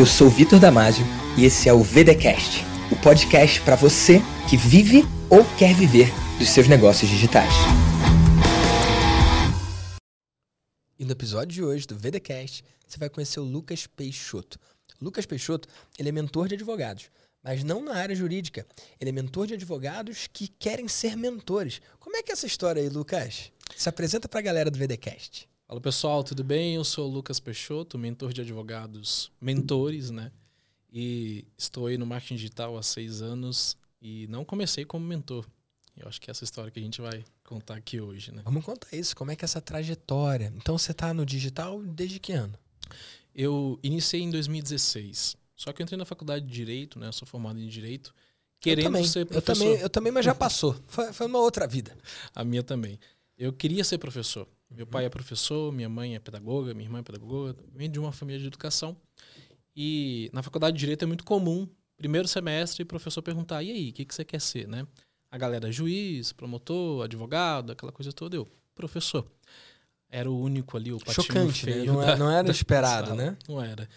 eu sou Vitor Damasio e esse é o VDcast, o podcast para você que vive ou quer viver dos seus negócios digitais. E no episódio de hoje do VDcast, você vai conhecer o Lucas Peixoto. Lucas Peixoto, ele é mentor de advogados, mas não na área jurídica. Ele é mentor de advogados que querem ser mentores. Como é que é essa história aí, Lucas? Se apresenta para a galera do VDcast. Fala pessoal, tudo bem? Eu sou o Lucas Peixoto, mentor de advogados, mentores, né? E estou aí no marketing digital há seis anos e não comecei como mentor. Eu acho que é essa história que a gente vai contar aqui hoje, né? Vamos contar isso, como é que é essa trajetória. Então você está no digital desde que ano? Eu iniciei em 2016. Só que eu entrei na faculdade de Direito, né? Eu sou formado em Direito, querendo eu também, ser professor. Eu também, eu também, mas já passou. Foi, foi uma outra vida. A minha também. Eu queria ser professor. Meu pai é professor, minha mãe é pedagoga, minha irmã é pedagoga, vem de uma família de educação. E na faculdade de Direito é muito comum, primeiro semestre, o professor perguntar: e aí, o que, que você quer ser, né? A galera é juiz, promotor, advogado, aquela coisa toda. Eu, professor. Era o único ali, o patinho Chocante, feio. né? Não, da, era, não era esperado, sala. né? Não era.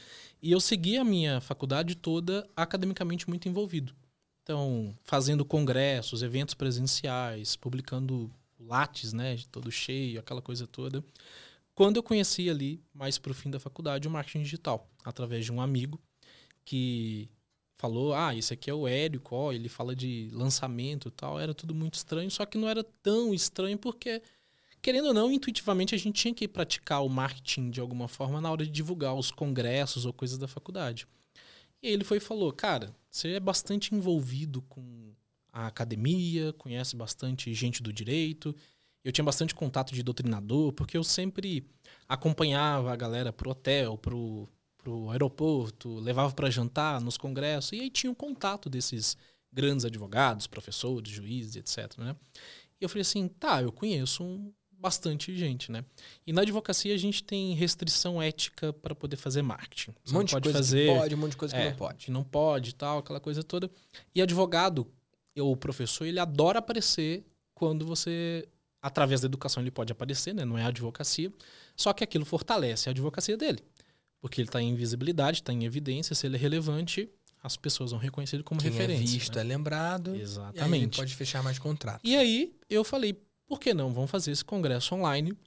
E eu segui a minha faculdade toda academicamente muito envolvido. Então, fazendo congressos, eventos presenciais, publicando lattes, né, todo cheio, aquela coisa toda. Quando eu conheci ali, mais pro fim da faculdade, o marketing digital, através de um amigo que falou: "Ah, esse aqui é o Érico, ó, ele fala de lançamento e tal". Era tudo muito estranho, só que não era tão estranho porque querendo ou não, intuitivamente a gente tinha que praticar o marketing de alguma forma na hora de divulgar os congressos ou coisas da faculdade. E ele foi e falou: "Cara, você é bastante envolvido com a academia, conhece bastante gente do direito. Eu tinha bastante contato de doutrinador, porque eu sempre acompanhava a galera pro hotel, pro, pro aeroporto, levava para jantar nos congressos, e aí tinha um contato desses grandes advogados, professores, juízes, etc. Né? E eu falei assim, tá, eu conheço um, bastante gente, né? E na advocacia a gente tem restrição ética para poder fazer marketing. Você um monte pode de coisa fazer, que pode, um monte de coisa é, que não pode. Não pode, tal, aquela coisa toda. E advogado, o professor, ele adora aparecer quando você, através da educação, ele pode aparecer, né? Não é a advocacia. Só que aquilo fortalece a advocacia dele. Porque ele está em visibilidade, está em evidência, se ele é relevante, as pessoas vão reconhecer ele como Quem referência. é visto né? é lembrado. Exatamente. E aí ele pode fechar mais contratos. E aí eu falei, por que não? Vamos fazer esse congresso online.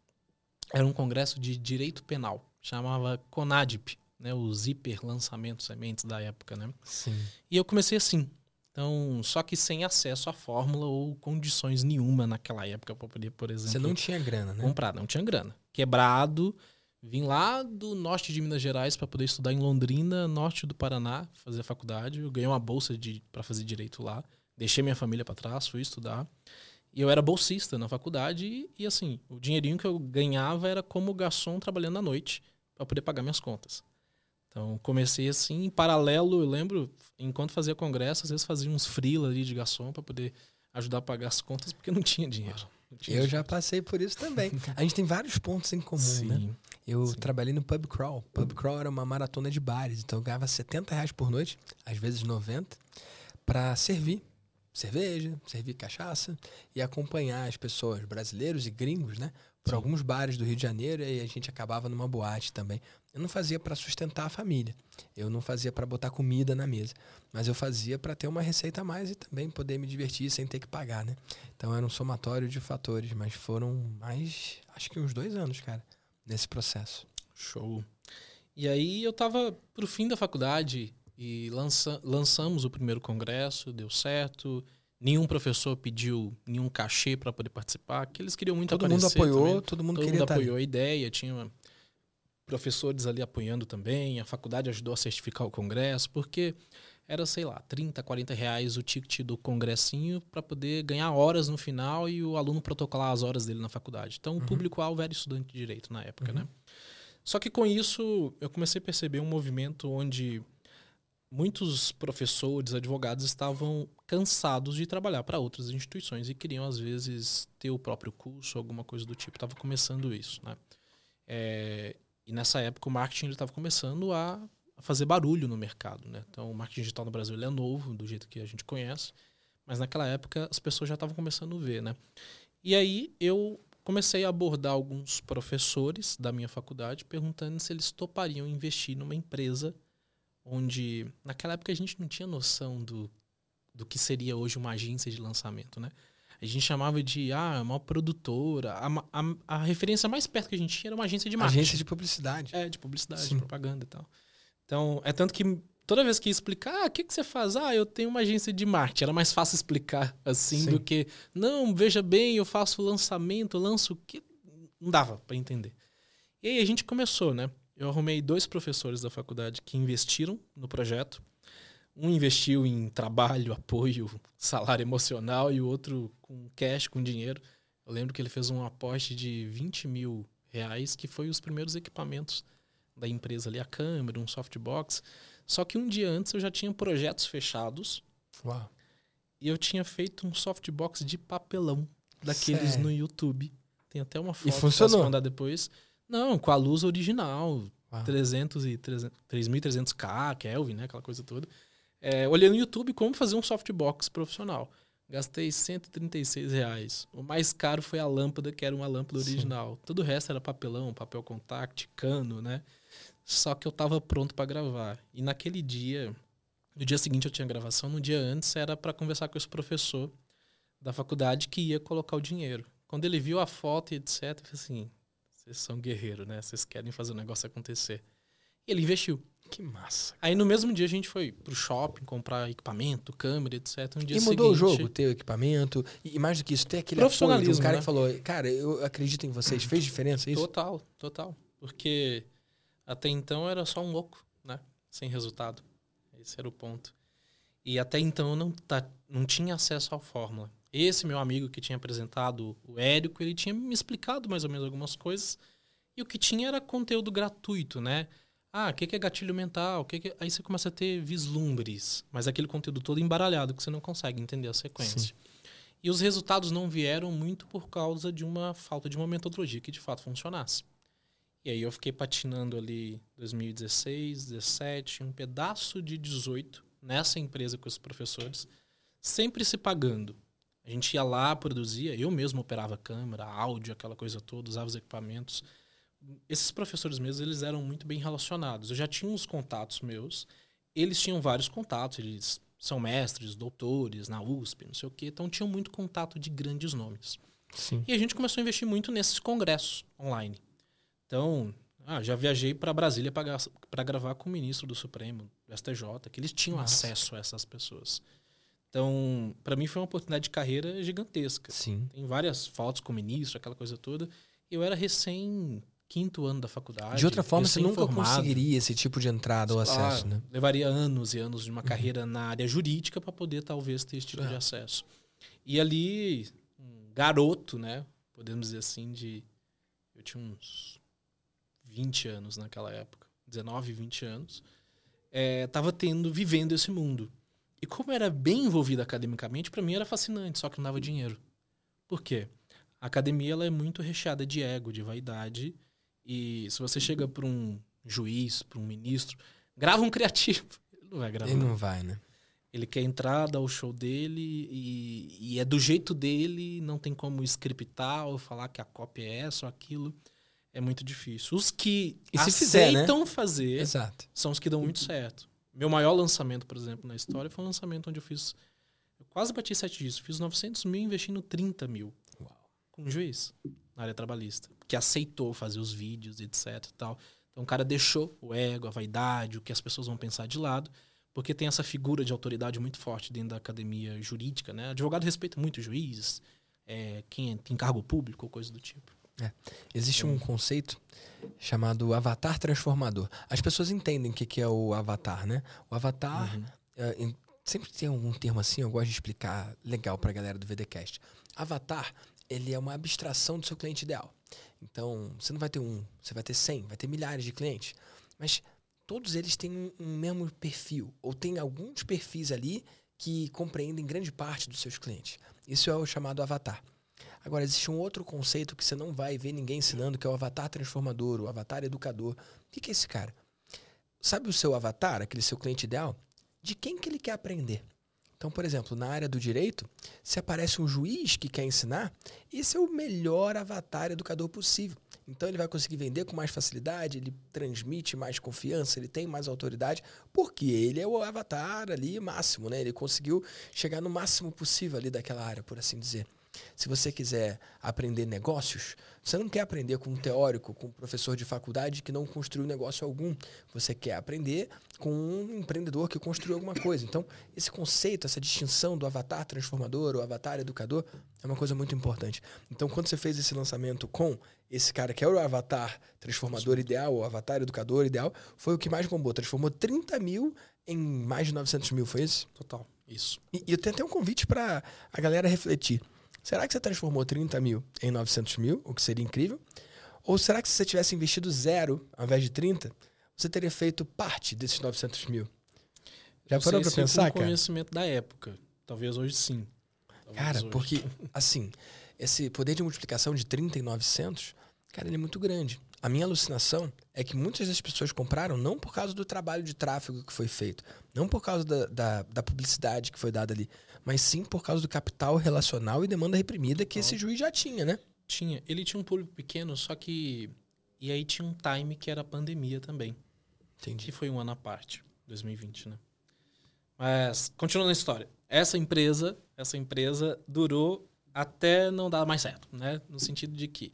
Era um congresso de direito penal. Chamava CONADIP, né? Os hiper lançamentos sementes da época, né? Sim. E eu comecei assim. Então, só que sem acesso à fórmula ou condições nenhuma naquela época para poder, por exemplo, Você não tinha grana, né? comprar. Não tinha grana. Quebrado. Vim lá do norte de Minas Gerais para poder estudar em Londrina, norte do Paraná, fazer a faculdade. Eu ganhei uma bolsa para fazer direito lá. Deixei minha família para trás, fui estudar. E eu era bolsista na faculdade e, e, assim, o dinheirinho que eu ganhava era como garçom trabalhando à noite para poder pagar minhas contas. Então, comecei assim, em paralelo, eu lembro, enquanto fazia congresso, às vezes fazia uns freela ali de garçom para poder ajudar a pagar as contas, porque não tinha dinheiro. Não tinha Eu dinheiro. já passei por isso também. A gente tem vários pontos em comum, Sim. né? Eu Sim. trabalhei no pub crawl. Pub crawl era uma maratona de bares, então eu ganhava 70 reais por noite, às vezes 90, para servir cerveja, servir cachaça e acompanhar as pessoas, brasileiros e gringos, né? Por Sim. alguns bares do Rio de Janeiro e a gente acabava numa boate também. Eu não fazia para sustentar a família, eu não fazia para botar comida na mesa, mas eu fazia para ter uma receita a mais e também poder me divertir sem ter que pagar, né? Então era um somatório de fatores, mas foram mais, acho que uns dois anos, cara, nesse processo. Show. E aí eu tava pro fim da faculdade e lança, lançamos o primeiro congresso, deu certo. Nenhum professor pediu nenhum cachê para poder participar, que eles queriam muito Todo mundo aparecer apoiou, também. todo mundo Todo mundo ali. apoiou a ideia, tinha professores ali apoiando também, a faculdade ajudou a certificar o congresso, porque era, sei lá, 30, 40 reais o ticket do congressinho para poder ganhar horas no final e o aluno protocolar as horas dele na faculdade. Então, o Uhum. público-alvo era estudante de direito na época, Uhum. né? Só que com isso, eu comecei a perceber um movimento onde muitos professores, advogados estavam cansados de trabalhar para outras instituições e queriam, às vezes, ter o próprio curso, alguma coisa do tipo. Estava começando isso, né? É, e nessa época o marketing estava começando a fazer barulho no mercado, né? Então o marketing digital no Brasil é novo, do jeito que a gente conhece, mas naquela época as pessoas já estavam começando a ver, né? E aí eu comecei a abordar alguns professores da minha faculdade perguntando se eles topariam investir numa empresa onde naquela época a gente não tinha noção do, do que seria hoje uma agência de lançamento, né? A gente chamava de ah, uma produtora. A, a, a, referência mais perto que a gente tinha era uma agência de marketing. Agência de publicidade. É, de publicidade, Sim. de propaganda e tal. Então, é tanto que toda vez que ia explicar, ah, o que, que você faz? Ah, eu tenho uma agência de marketing. Era mais fácil explicar assim Sim. do que, não, veja bem, eu faço lançamento, lanço o que. Não dava para entender. E aí a gente começou, né? Eu arrumei dois professores da faculdade que investiram no projeto. Um investiu em trabalho, apoio, salário emocional e o outro com cash, com dinheiro. Eu lembro que ele fez um aposte de 20 mil reais, que foi os primeiros equipamentos da empresa ali, a câmera, um softbox. Só que um dia antes eu já tinha projetos fechados. Uau. E eu tinha feito um softbox de papelão daqueles Sério? no YouTube. Tem até uma foto e funcionou. que mandar depois. Não, com a luz original. Uau. 300 e 3.300K, Kelvin, né? Aquela coisa toda. É, olhei no YouTube como fazer um softbox profissional. Gastei 136 reais. O mais caro foi a lâmpada, que era uma lâmpada Sim. original. Todo o resto era papelão, papel contact, cano, né? Só que eu tava pronto para gravar. E naquele dia, no dia seguinte eu tinha gravação, no dia antes era para conversar com esse professor da faculdade que ia colocar o dinheiro. Quando ele viu a foto e etc, eu falei assim: vocês são guerreiros, né? Vocês querem fazer o negócio acontecer. E ele investiu. Que massa. Aí no mesmo dia a gente foi pro shopping comprar equipamento, câmera, etc. Um dia e mudou seguinte, o jogo, ter o equipamento. E mais do que isso, ter aquele profissionalismo. um cara né? que falou, cara, eu acredito em vocês. Fez diferença isso? Total, total. Porque até então era só um louco, né? Sem resultado. Esse era o ponto. E até então eu não, tá, não tinha acesso à fórmula. Esse meu amigo que tinha apresentado, o Érico, ele tinha me explicado mais ou menos algumas coisas. E o que tinha era conteúdo gratuito, né? Ah, o que, é gatilho mental? Que, que Aí você começa a ter vislumbres, mas aquele conteúdo todo embaralhado que você não consegue entender a sequência. Sim. E os resultados não vieram muito por causa de uma falta de uma metodologia que de fato funcionasse. E aí eu fiquei patinando ali 2016, 17, um pedaço de 18 nessa empresa com os professores, sempre se pagando. A gente ia lá, produzia, eu mesmo operava câmera, áudio, aquela coisa toda, usava os equipamentos. Esses professores mesmos, eles eram muito bem relacionados. Eu já tinha uns contatos meus, eles tinham vários contatos, eles são mestres, doutores na USP, não sei o quê, então tinham muito contato de grandes nomes. Sim. E a gente começou a investir muito nesses congressos online. Então, ah, já viajei para Brasília para gravar com o ministro do Supremo, do STJ, que eles tinham Nossa. acesso a essas pessoas. Então, para mim foi uma oportunidade de carreira gigantesca. Sim. Tem várias fotos com o ministro, aquela coisa toda. Eu era recém quinto ano da faculdade. De outra forma, você nunca conseguiria esse tipo de entrada ou claro, acesso, né? Levaria anos e anos de uma uhum. carreira na área jurídica para poder talvez ter esse tipo é. de acesso. E ali, um garoto, né? Podemos dizer assim, de eu tinha uns 20 anos naquela época, 19, 20 anos, estava é, tendo, vivendo esse mundo. E como era bem envolvido academicamente, para mim era fascinante, só que não dava dinheiro. Por quê? A academia ela é muito recheada de ego, de vaidade, e se você chega para um juiz, para um ministro, grava um criativo, ele não vai gravar. Ele não vai, né? Ele quer entrar, dar o show dele e, e é do jeito dele, não tem como scriptar ou falar que a cópia é essa ou aquilo é muito difícil. Os que e se aceitam fizer, né? fazer Exato. são os que dão muito certo. Meu maior lançamento, por exemplo, na história foi um lançamento onde eu fiz. Eu quase bati sete dias. Fiz 900 mil investindo 30 mil. Uau. Com um juiz na área trabalhista. Que aceitou fazer os vídeos, etc. Tal. Então o cara deixou o ego, a vaidade, o que as pessoas vão pensar de lado. Porque tem essa figura de autoridade muito forte dentro da academia jurídica. Né? Advogado respeita muito juiz, é, quem tem cargo público coisa do tipo. É. Existe um conceito chamado avatar transformador. As pessoas entendem o que é o avatar, né? O avatar. Uhum. É, sempre tem algum termo assim, eu gosto de explicar legal para a galera do VDcast. Avatar, ele é uma abstração do seu cliente ideal. Então, você não vai ter um, você vai ter 100, vai ter milhares de clientes. Mas todos eles têm um, um mesmo perfil, ou tem alguns perfis ali que compreendem grande parte dos seus clientes. Isso é o chamado avatar. Agora, existe um outro conceito que você não vai ver ninguém ensinando, que é o avatar transformador, o avatar educador. O que é esse cara? Sabe o seu avatar, aquele seu cliente ideal? De quem que ele quer aprender? Então, por exemplo, na área do direito, se aparece um juiz que quer ensinar, esse é o melhor avatar educador possível. Então ele vai conseguir vender com mais facilidade, ele transmite mais confiança, ele tem mais autoridade, porque ele é o avatar ali máximo, né? Ele conseguiu chegar no máximo possível ali daquela área, por assim dizer. Se você quiser aprender negócios, você não quer aprender com um teórico, com um professor de faculdade que não construiu negócio algum. Você quer aprender com um empreendedor que construiu alguma coisa. Então, esse conceito, essa distinção do avatar transformador ou avatar educador é uma coisa muito importante. Então, quando você fez esse lançamento com esse cara que é o avatar transformador ideal, o avatar educador ideal, foi o que mais bombou. Transformou 30 mil em mais de 900 mil, foi isso? Total, isso. E, e eu tenho até um convite para a galera refletir. Será que você transformou 30 mil em 900 mil, o que seria incrível? Ou será que se você tivesse investido zero ao invés de 30, você teria feito parte desses 900 mil? Já parou para pensar, com cara? conhecimento da época. Talvez hoje sim. Talvez cara, hoje. porque, assim, esse poder de multiplicação de 30 em 900, cara, ele é muito grande. A minha alucinação é que muitas das pessoas compraram não por causa do trabalho de tráfego que foi feito, não por causa da, da, da publicidade que foi dada ali, mas sim por causa do capital relacional e demanda reprimida que esse juiz já tinha, né? Tinha. Ele tinha um público pequeno, só que. E aí tinha um time que era a pandemia também. Entendi. Que foi um ano à parte, 2020, né? Mas, continuando a história. Essa empresa, essa empresa durou até não dar mais certo, né? No sentido de que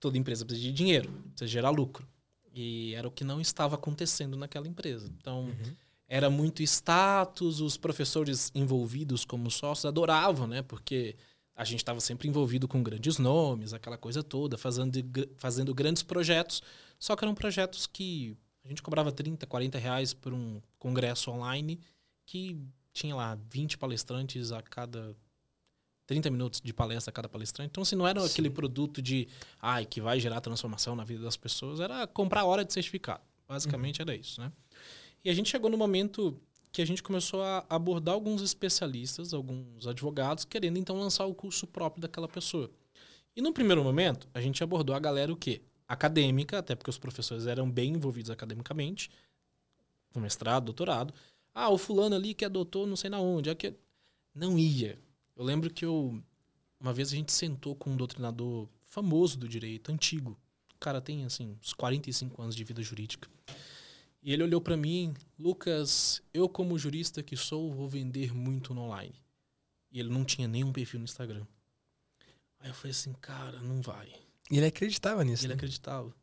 toda empresa precisa de dinheiro, precisa gerar lucro. E era o que não estava acontecendo naquela empresa. Então, uhum era muito status, os professores envolvidos como sócios adoravam, né? Porque a gente estava sempre envolvido com grandes nomes, aquela coisa toda, fazendo, fazendo grandes projetos, só que eram projetos que a gente cobrava 30, 40 reais por um congresso online que tinha lá 20 palestrantes a cada 30 minutos de palestra a cada palestrante. Então, assim, não era Sim. aquele produto de ai, que vai gerar transformação na vida das pessoas, era comprar hora de certificado. Basicamente uhum. era isso, né? E a gente chegou no momento que a gente começou a abordar alguns especialistas, alguns advogados, querendo então lançar o curso próprio daquela pessoa. E no primeiro momento, a gente abordou a galera o quê? Acadêmica, até porque os professores eram bem envolvidos academicamente, com mestrado, doutorado. Ah, o fulano ali que é doutor não sei na onde. Aqui... Não ia. Eu lembro que eu, uma vez a gente sentou com um doutrinador famoso do direito, antigo. O cara tem, assim, uns 45 anos de vida jurídica. E ele olhou para mim, Lucas, eu como jurista que sou, vou vender muito no online. E ele não tinha nenhum perfil no Instagram. Aí eu falei assim, cara, não vai. E ele acreditava nisso. Ele né? acreditava.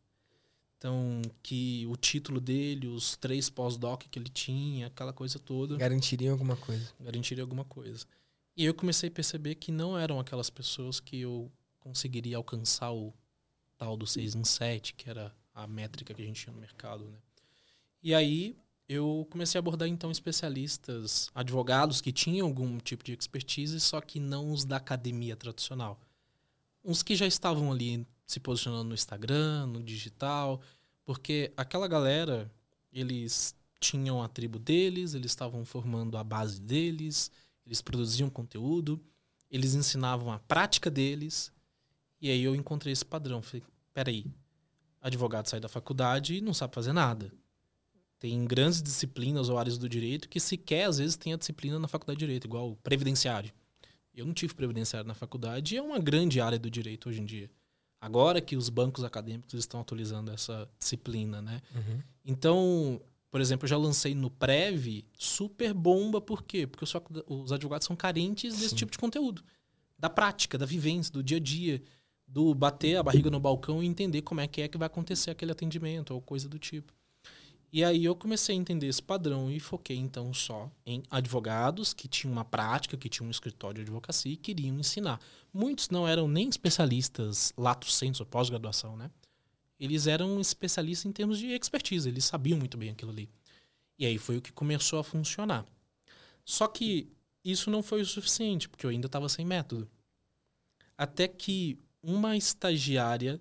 Então, que o título dele, os três pós-doc que ele tinha, aquela coisa toda. Garantiriam alguma coisa. Garantiria alguma coisa. E eu comecei a perceber que não eram aquelas pessoas que eu conseguiria alcançar o tal do 6 em 7, que era a métrica que a gente tinha no mercado, né? E aí eu comecei a abordar então especialistas, advogados que tinham algum tipo de expertise, só que não os da academia tradicional. Uns que já estavam ali se posicionando no Instagram, no digital, porque aquela galera, eles tinham a tribo deles, eles estavam formando a base deles, eles produziam conteúdo, eles ensinavam a prática deles. E aí eu encontrei esse padrão. Falei, peraí, advogado sai da faculdade e não sabe fazer nada. Tem grandes disciplinas ou áreas do direito que sequer às vezes tem a disciplina na faculdade de direito, igual previdenciário. Eu não tive previdenciário na faculdade e é uma grande área do direito hoje em dia. Agora que os bancos acadêmicos estão atualizando essa disciplina, né? Uhum. Então, por exemplo, eu já lancei no Prev super bomba, por quê? Porque os, os advogados são carentes desse Sim. tipo de conteúdo. Da prática, da vivência, do dia a dia, do bater a barriga no balcão e entender como é que é que vai acontecer aquele atendimento ou coisa do tipo. E aí eu comecei a entender esse padrão e foquei então só em advogados que tinham uma prática, que tinham um escritório de advocacia e queriam ensinar. Muitos não eram nem especialistas lato sensu, pós-graduação, né? Eles eram especialistas em termos de expertise, eles sabiam muito bem aquilo ali. E aí foi o que começou a funcionar. Só que isso não foi o suficiente, porque eu ainda estava sem método. Até que uma estagiária,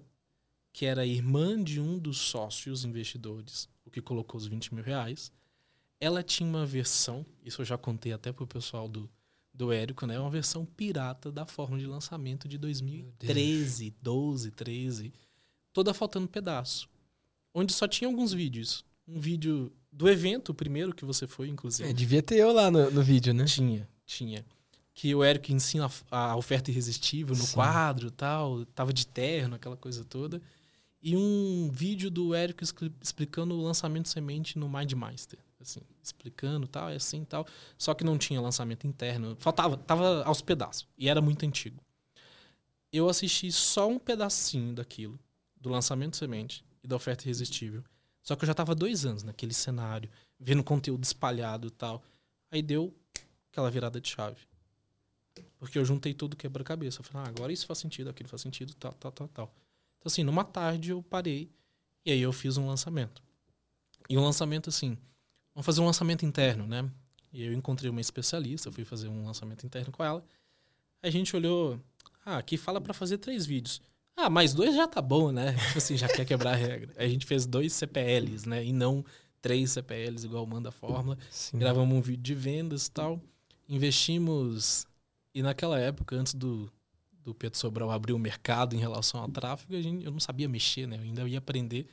que era irmã de um dos sócios investidores, que colocou os 20 mil reais. Ela tinha uma versão, isso eu já contei até pro pessoal do, do Érico, né? Uma versão pirata da forma de lançamento de 2013, 12, 13. Toda faltando pedaço. Onde só tinha alguns vídeos. Um vídeo do evento, o primeiro que você foi, inclusive. É, devia ter eu lá no, no vídeo, né? Tinha, tinha. Que o Érico ensina a, a oferta irresistível no Sim. quadro tal. Tava de terno, aquela coisa toda. E um vídeo do Érico explicando o lançamento semente no MindMaster. Assim, explicando tal, é assim tal. Só que não tinha lançamento interno. Faltava, tava aos pedaços. E era muito antigo. Eu assisti só um pedacinho daquilo, do lançamento semente e da oferta irresistível. Só que eu já tava dois anos naquele cenário, vendo conteúdo espalhado e tal. Aí deu aquela virada de chave. Porque eu juntei tudo quebra-cabeça. Falei, ah, agora isso faz sentido, aquilo faz sentido, tal, tal, tal, tal. Então, assim, numa tarde eu parei e aí eu fiz um lançamento. E um lançamento, assim, vamos fazer um lançamento interno, né? E eu encontrei uma especialista, fui fazer um lançamento interno com ela. A gente olhou, ah, aqui fala para fazer três vídeos. Ah, mais dois já tá bom, né? Tipo assim, já quer quebrar a regra. A gente fez dois CPLs, né? E não três CPLs igual manda a fórmula. Sim. Gravamos um vídeo de vendas e tal. Investimos. E naquela época, antes do, do Pedro Sobral abrir o mercado em relação ao tráfego, a gente, eu não sabia mexer, né? Eu ainda ia aprender.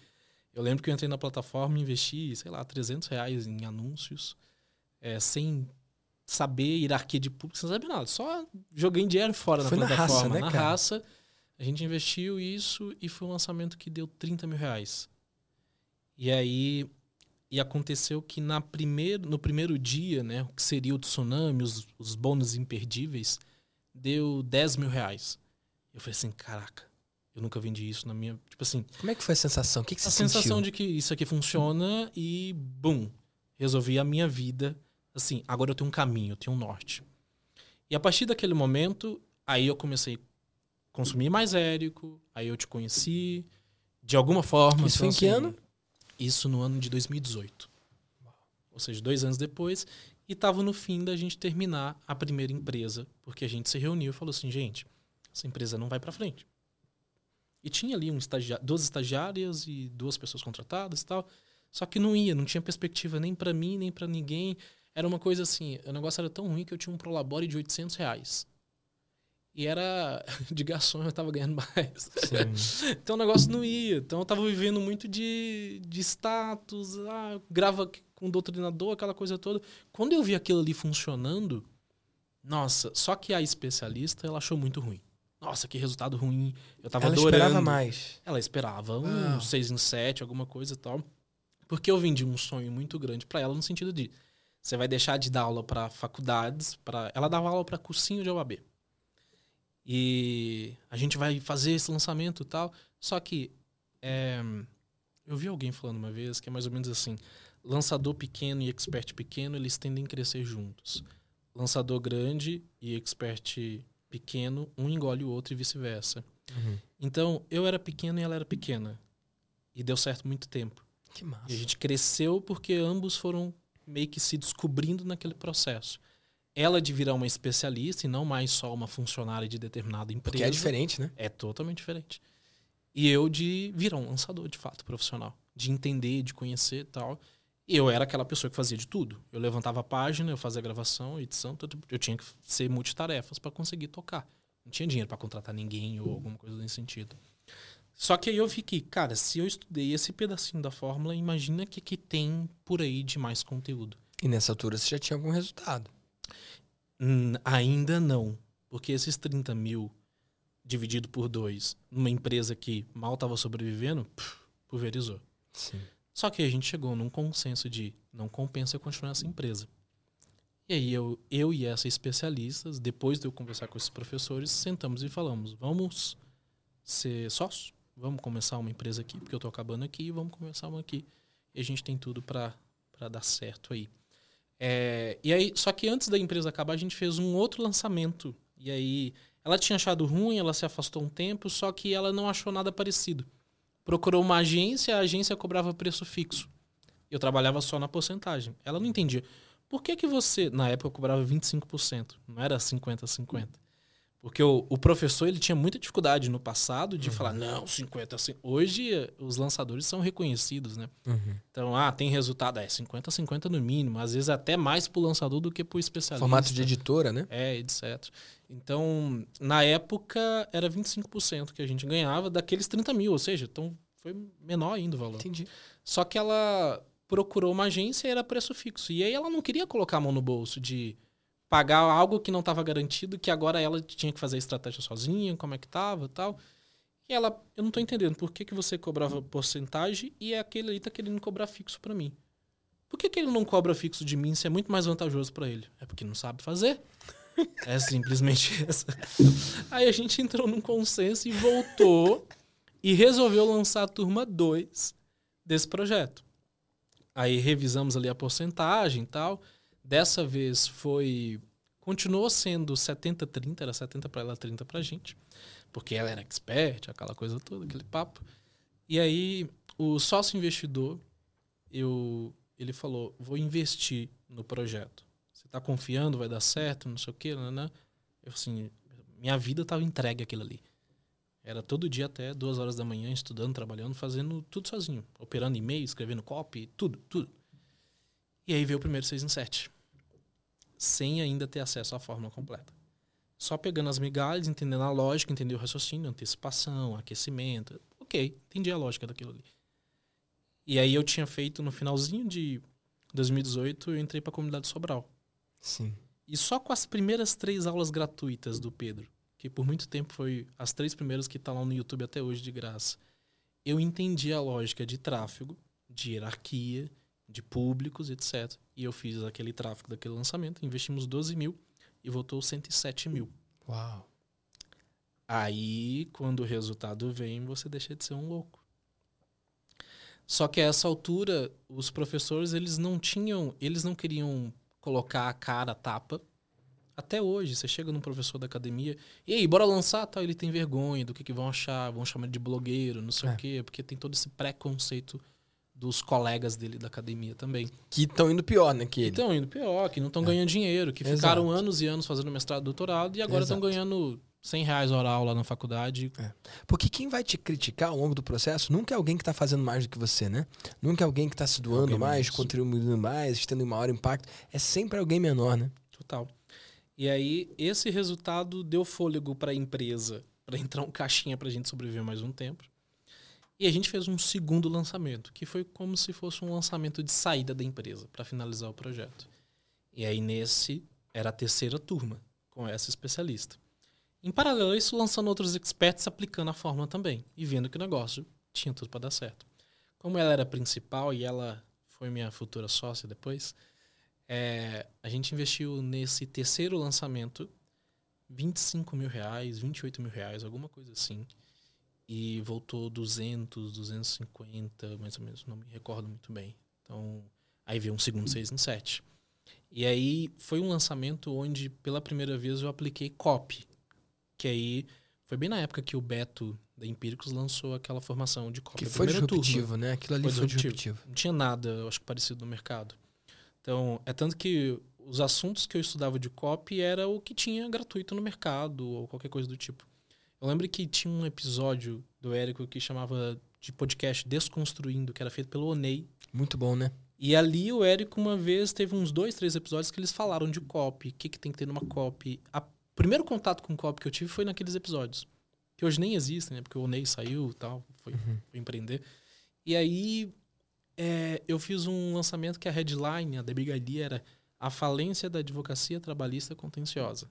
Eu lembro que eu entrei na plataforma e investi, sei lá, 300 reais em anúncios, é, sem saber hierarquia de público, sem saber nada. Só joguei dinheiro fora Foi na plataforma. Na raça, né, na raça. A gente investiu isso e foi um lançamento que deu 30 mil reais. E aí e aconteceu que na primeiro, no primeiro dia, né, o que seria o tsunami, os, os bônus imperdíveis, deu 10 mil reais. Eu falei assim, caraca, eu nunca vendi isso na minha. Tipo assim. Como é que foi a sensação? O que, que você a sentiu? sensação de que isso aqui funciona e, bum, resolvi a minha vida. Assim, agora eu tenho um caminho, eu tenho um norte. E a partir daquele momento, aí eu comecei a consumir mais Érico, aí eu te conheci, de alguma forma. Isso foi em que assim, ano? Isso no ano de 2018. Ou seja, dois anos depois. E estava no fim da gente terminar a primeira empresa, porque a gente se reuniu e falou assim, gente, essa empresa não vai para frente. E tinha ali um estagia duas estagiárias e duas pessoas contratadas e tal. Só que não ia, não tinha perspectiva nem para mim, nem para ninguém. Era uma coisa assim, o negócio era tão ruim que eu tinha um Prolabore de 800 reais. E era de garçom, eu tava ganhando mais. então o negócio não ia. Então eu tava vivendo muito de, de status, ah, grava o doutrinador, aquela coisa toda. Quando eu vi aquilo ali funcionando, nossa, só que a especialista ela achou muito ruim. Nossa, que resultado ruim. Eu tava ela adorando. esperava mais. Ela esperava um 6 em 7, alguma coisa e tal. Porque eu vendi um sonho muito grande para ela no sentido de você vai deixar de dar aula para faculdades, para ela dava aula para cursinho de OAB. E a gente vai fazer esse lançamento e tal. Só que é, eu vi alguém falando uma vez que é mais ou menos assim: lançador pequeno e expert pequeno, eles tendem a crescer juntos. Lançador grande e expert pequeno, um engole o outro e vice-versa. Uhum. Então, eu era pequeno e ela era pequena. E deu certo muito tempo. Que massa. E a gente cresceu porque ambos foram meio que se descobrindo naquele processo. Ela de virar uma especialista e não mais só uma funcionária de determinada empresa. Porque é diferente, né? É totalmente diferente. E eu de virar um lançador, de fato, profissional. De entender, de conhecer e tal. E eu era aquela pessoa que fazia de tudo. Eu levantava a página, eu fazia a gravação, edição, tudo. eu tinha que ser multitarefas para conseguir tocar. Não tinha dinheiro para contratar ninguém ou alguma coisa nesse sentido. Só que aí eu fiquei, cara, se eu estudei esse pedacinho da fórmula, imagina o que, que tem por aí de mais conteúdo. E nessa altura você já tinha algum resultado? Hum, ainda não. Porque esses 30 mil dividido por dois, numa empresa que mal estava sobrevivendo, puf, pulverizou. Sim. Só que a gente chegou num consenso de não compensa continuar essa empresa. E aí eu, eu e essa especialistas, depois de eu conversar com esses professores, sentamos e falamos, vamos ser sócios? Vamos começar uma empresa aqui, porque eu estou acabando aqui, vamos começar uma aqui. E a gente tem tudo para dar certo aí. É, e aí, só que antes da empresa acabar, a gente fez um outro lançamento. E aí, ela tinha achado ruim, ela se afastou um tempo, só que ela não achou nada parecido. Procurou uma agência, a agência cobrava preço fixo. Eu trabalhava só na porcentagem. Ela não entendia. Por que que você... Na época eu cobrava 25%, não era 50-50. Porque o, o, professor ele tinha muita dificuldade no passado de uhum. falar, não, 50 assim. Hoje os lançadores são reconhecidos, né? Uhum. Então, ah, tem resultado, é 50 50 no mínimo, às vezes até mais pro lançador do que pro especialista. Formato de editora, né? É, etc. Então, na época era 25% que a gente ganhava daqueles 30 mil, ou seja, então foi menor ainda o valor. Entendi. Só que ela procurou uma agência e era preço fixo. E aí ela não queria colocar a mão no bolso de pagar algo que não estava garantido, que agora ela tinha que fazer a estratégia sozinha, como é que tava e tal. E ela, eu não tô entendendo, por que, que você cobrava porcentagem e aquele ali tá querendo cobrar fixo para mim? Por que, que ele não cobra fixo de mim se é muito mais vantajoso para ele? É porque não sabe fazer. É simplesmente essa. Aí a gente entrou num consenso e voltou e resolveu lançar a turma 2 desse projeto. Aí revisamos ali a porcentagem e tal. Dessa vez foi. Continuou sendo 70-30, era 70 para ela, 30 para a gente. Porque ela era expert, aquela coisa toda, aquele papo. E aí o sócio investidor, eu, ele falou: vou investir no projeto. Está confiando, vai dar certo, não sei o quê, né? Eu assim, minha vida estava entregue aquilo ali. Era todo dia até duas horas da manhã, estudando, trabalhando, fazendo tudo sozinho. Operando e-mail, escrevendo copy, tudo, tudo. E aí veio o primeiro 6 em 7. Sem ainda ter acesso à fórmula completa. Só pegando as migalhas, entendendo a lógica, entendendo o raciocínio, antecipação, aquecimento. Ok, entendi a lógica daquilo ali. E aí eu tinha feito no finalzinho de 2018, eu entrei para a comunidade Sobral. Sim. E só com as primeiras três aulas gratuitas do Pedro, que por muito tempo foi as três primeiras que estão tá lá no YouTube até hoje de graça, eu entendi a lógica de tráfego, de hierarquia, de públicos, etc. E eu fiz aquele tráfego daquele lançamento, investimos 12 mil e voltou 107 mil. Uau! Aí, quando o resultado vem, você deixa de ser um louco. Só que a essa altura, os professores, eles não tinham, eles não queriam colocar a cara a tapa até hoje, você chega num professor da academia, e aí, bora lançar? Tal, ele tem vergonha do que, que vão achar, vão chamar ele de blogueiro, não sei é. o quê, porque tem todo esse preconceito dos colegas dele da academia também. Que estão indo pior, né? Que estão indo pior, que não estão é. ganhando dinheiro, que Exato. ficaram anos e anos fazendo mestrado doutorado e agora estão ganhando 100 reais hora aula na faculdade. É. Porque quem vai te criticar ao longo do processo nunca é alguém que está fazendo mais do que você, né? Nunca é alguém que está se doando mais, contribuindo mais, tendo um maior impacto. É sempre alguém menor, né? Total. E aí, esse resultado deu fôlego para a empresa, para entrar um caixinha para a gente sobreviver mais um tempo. E a gente fez um segundo lançamento, que foi como se fosse um lançamento de saída da empresa, para finalizar o projeto. E aí, nesse, era a terceira turma, com essa especialista. Em paralelo a isso, lançando outros experts aplicando a fórmula também, e vendo que o negócio tinha tudo para dar certo. Como ela era principal e ela foi minha futura sócia depois, é, a gente investiu nesse terceiro lançamento 25 mil reais, 28 mil reais, alguma coisa assim. E voltou 200, 250, mais ou menos, não me recordo muito bem. Então, aí veio um segundo 6 em 7. E aí foi um lançamento onde pela primeira vez eu apliquei copy. Que aí foi bem na época que o Beto da Empíricos lançou aquela formação de copy. Que foi disruptivo, turma. né? Aquilo ali foi, foi disruptivo. Não tinha nada, eu acho que parecido no mercado. Então, é tanto que os assuntos que eu estudava de copy era o que tinha gratuito no mercado ou qualquer coisa do tipo. Eu lembro que tinha um episódio do Érico que chamava de podcast Desconstruindo, que era feito pelo Onei. Muito bom, né? E ali o Érico, uma vez, teve uns dois, três episódios que eles falaram de copy, o que, que tem que ter numa copy. O primeiro contato com copy que eu tive foi naqueles episódios. Que hoje nem existem, né? Porque o Onei saiu e tal, foi, uhum. foi empreender. E aí é, eu fiz um lançamento que a headline, a da Brigadia, era A Falência da Advocacia Trabalhista Contenciosa.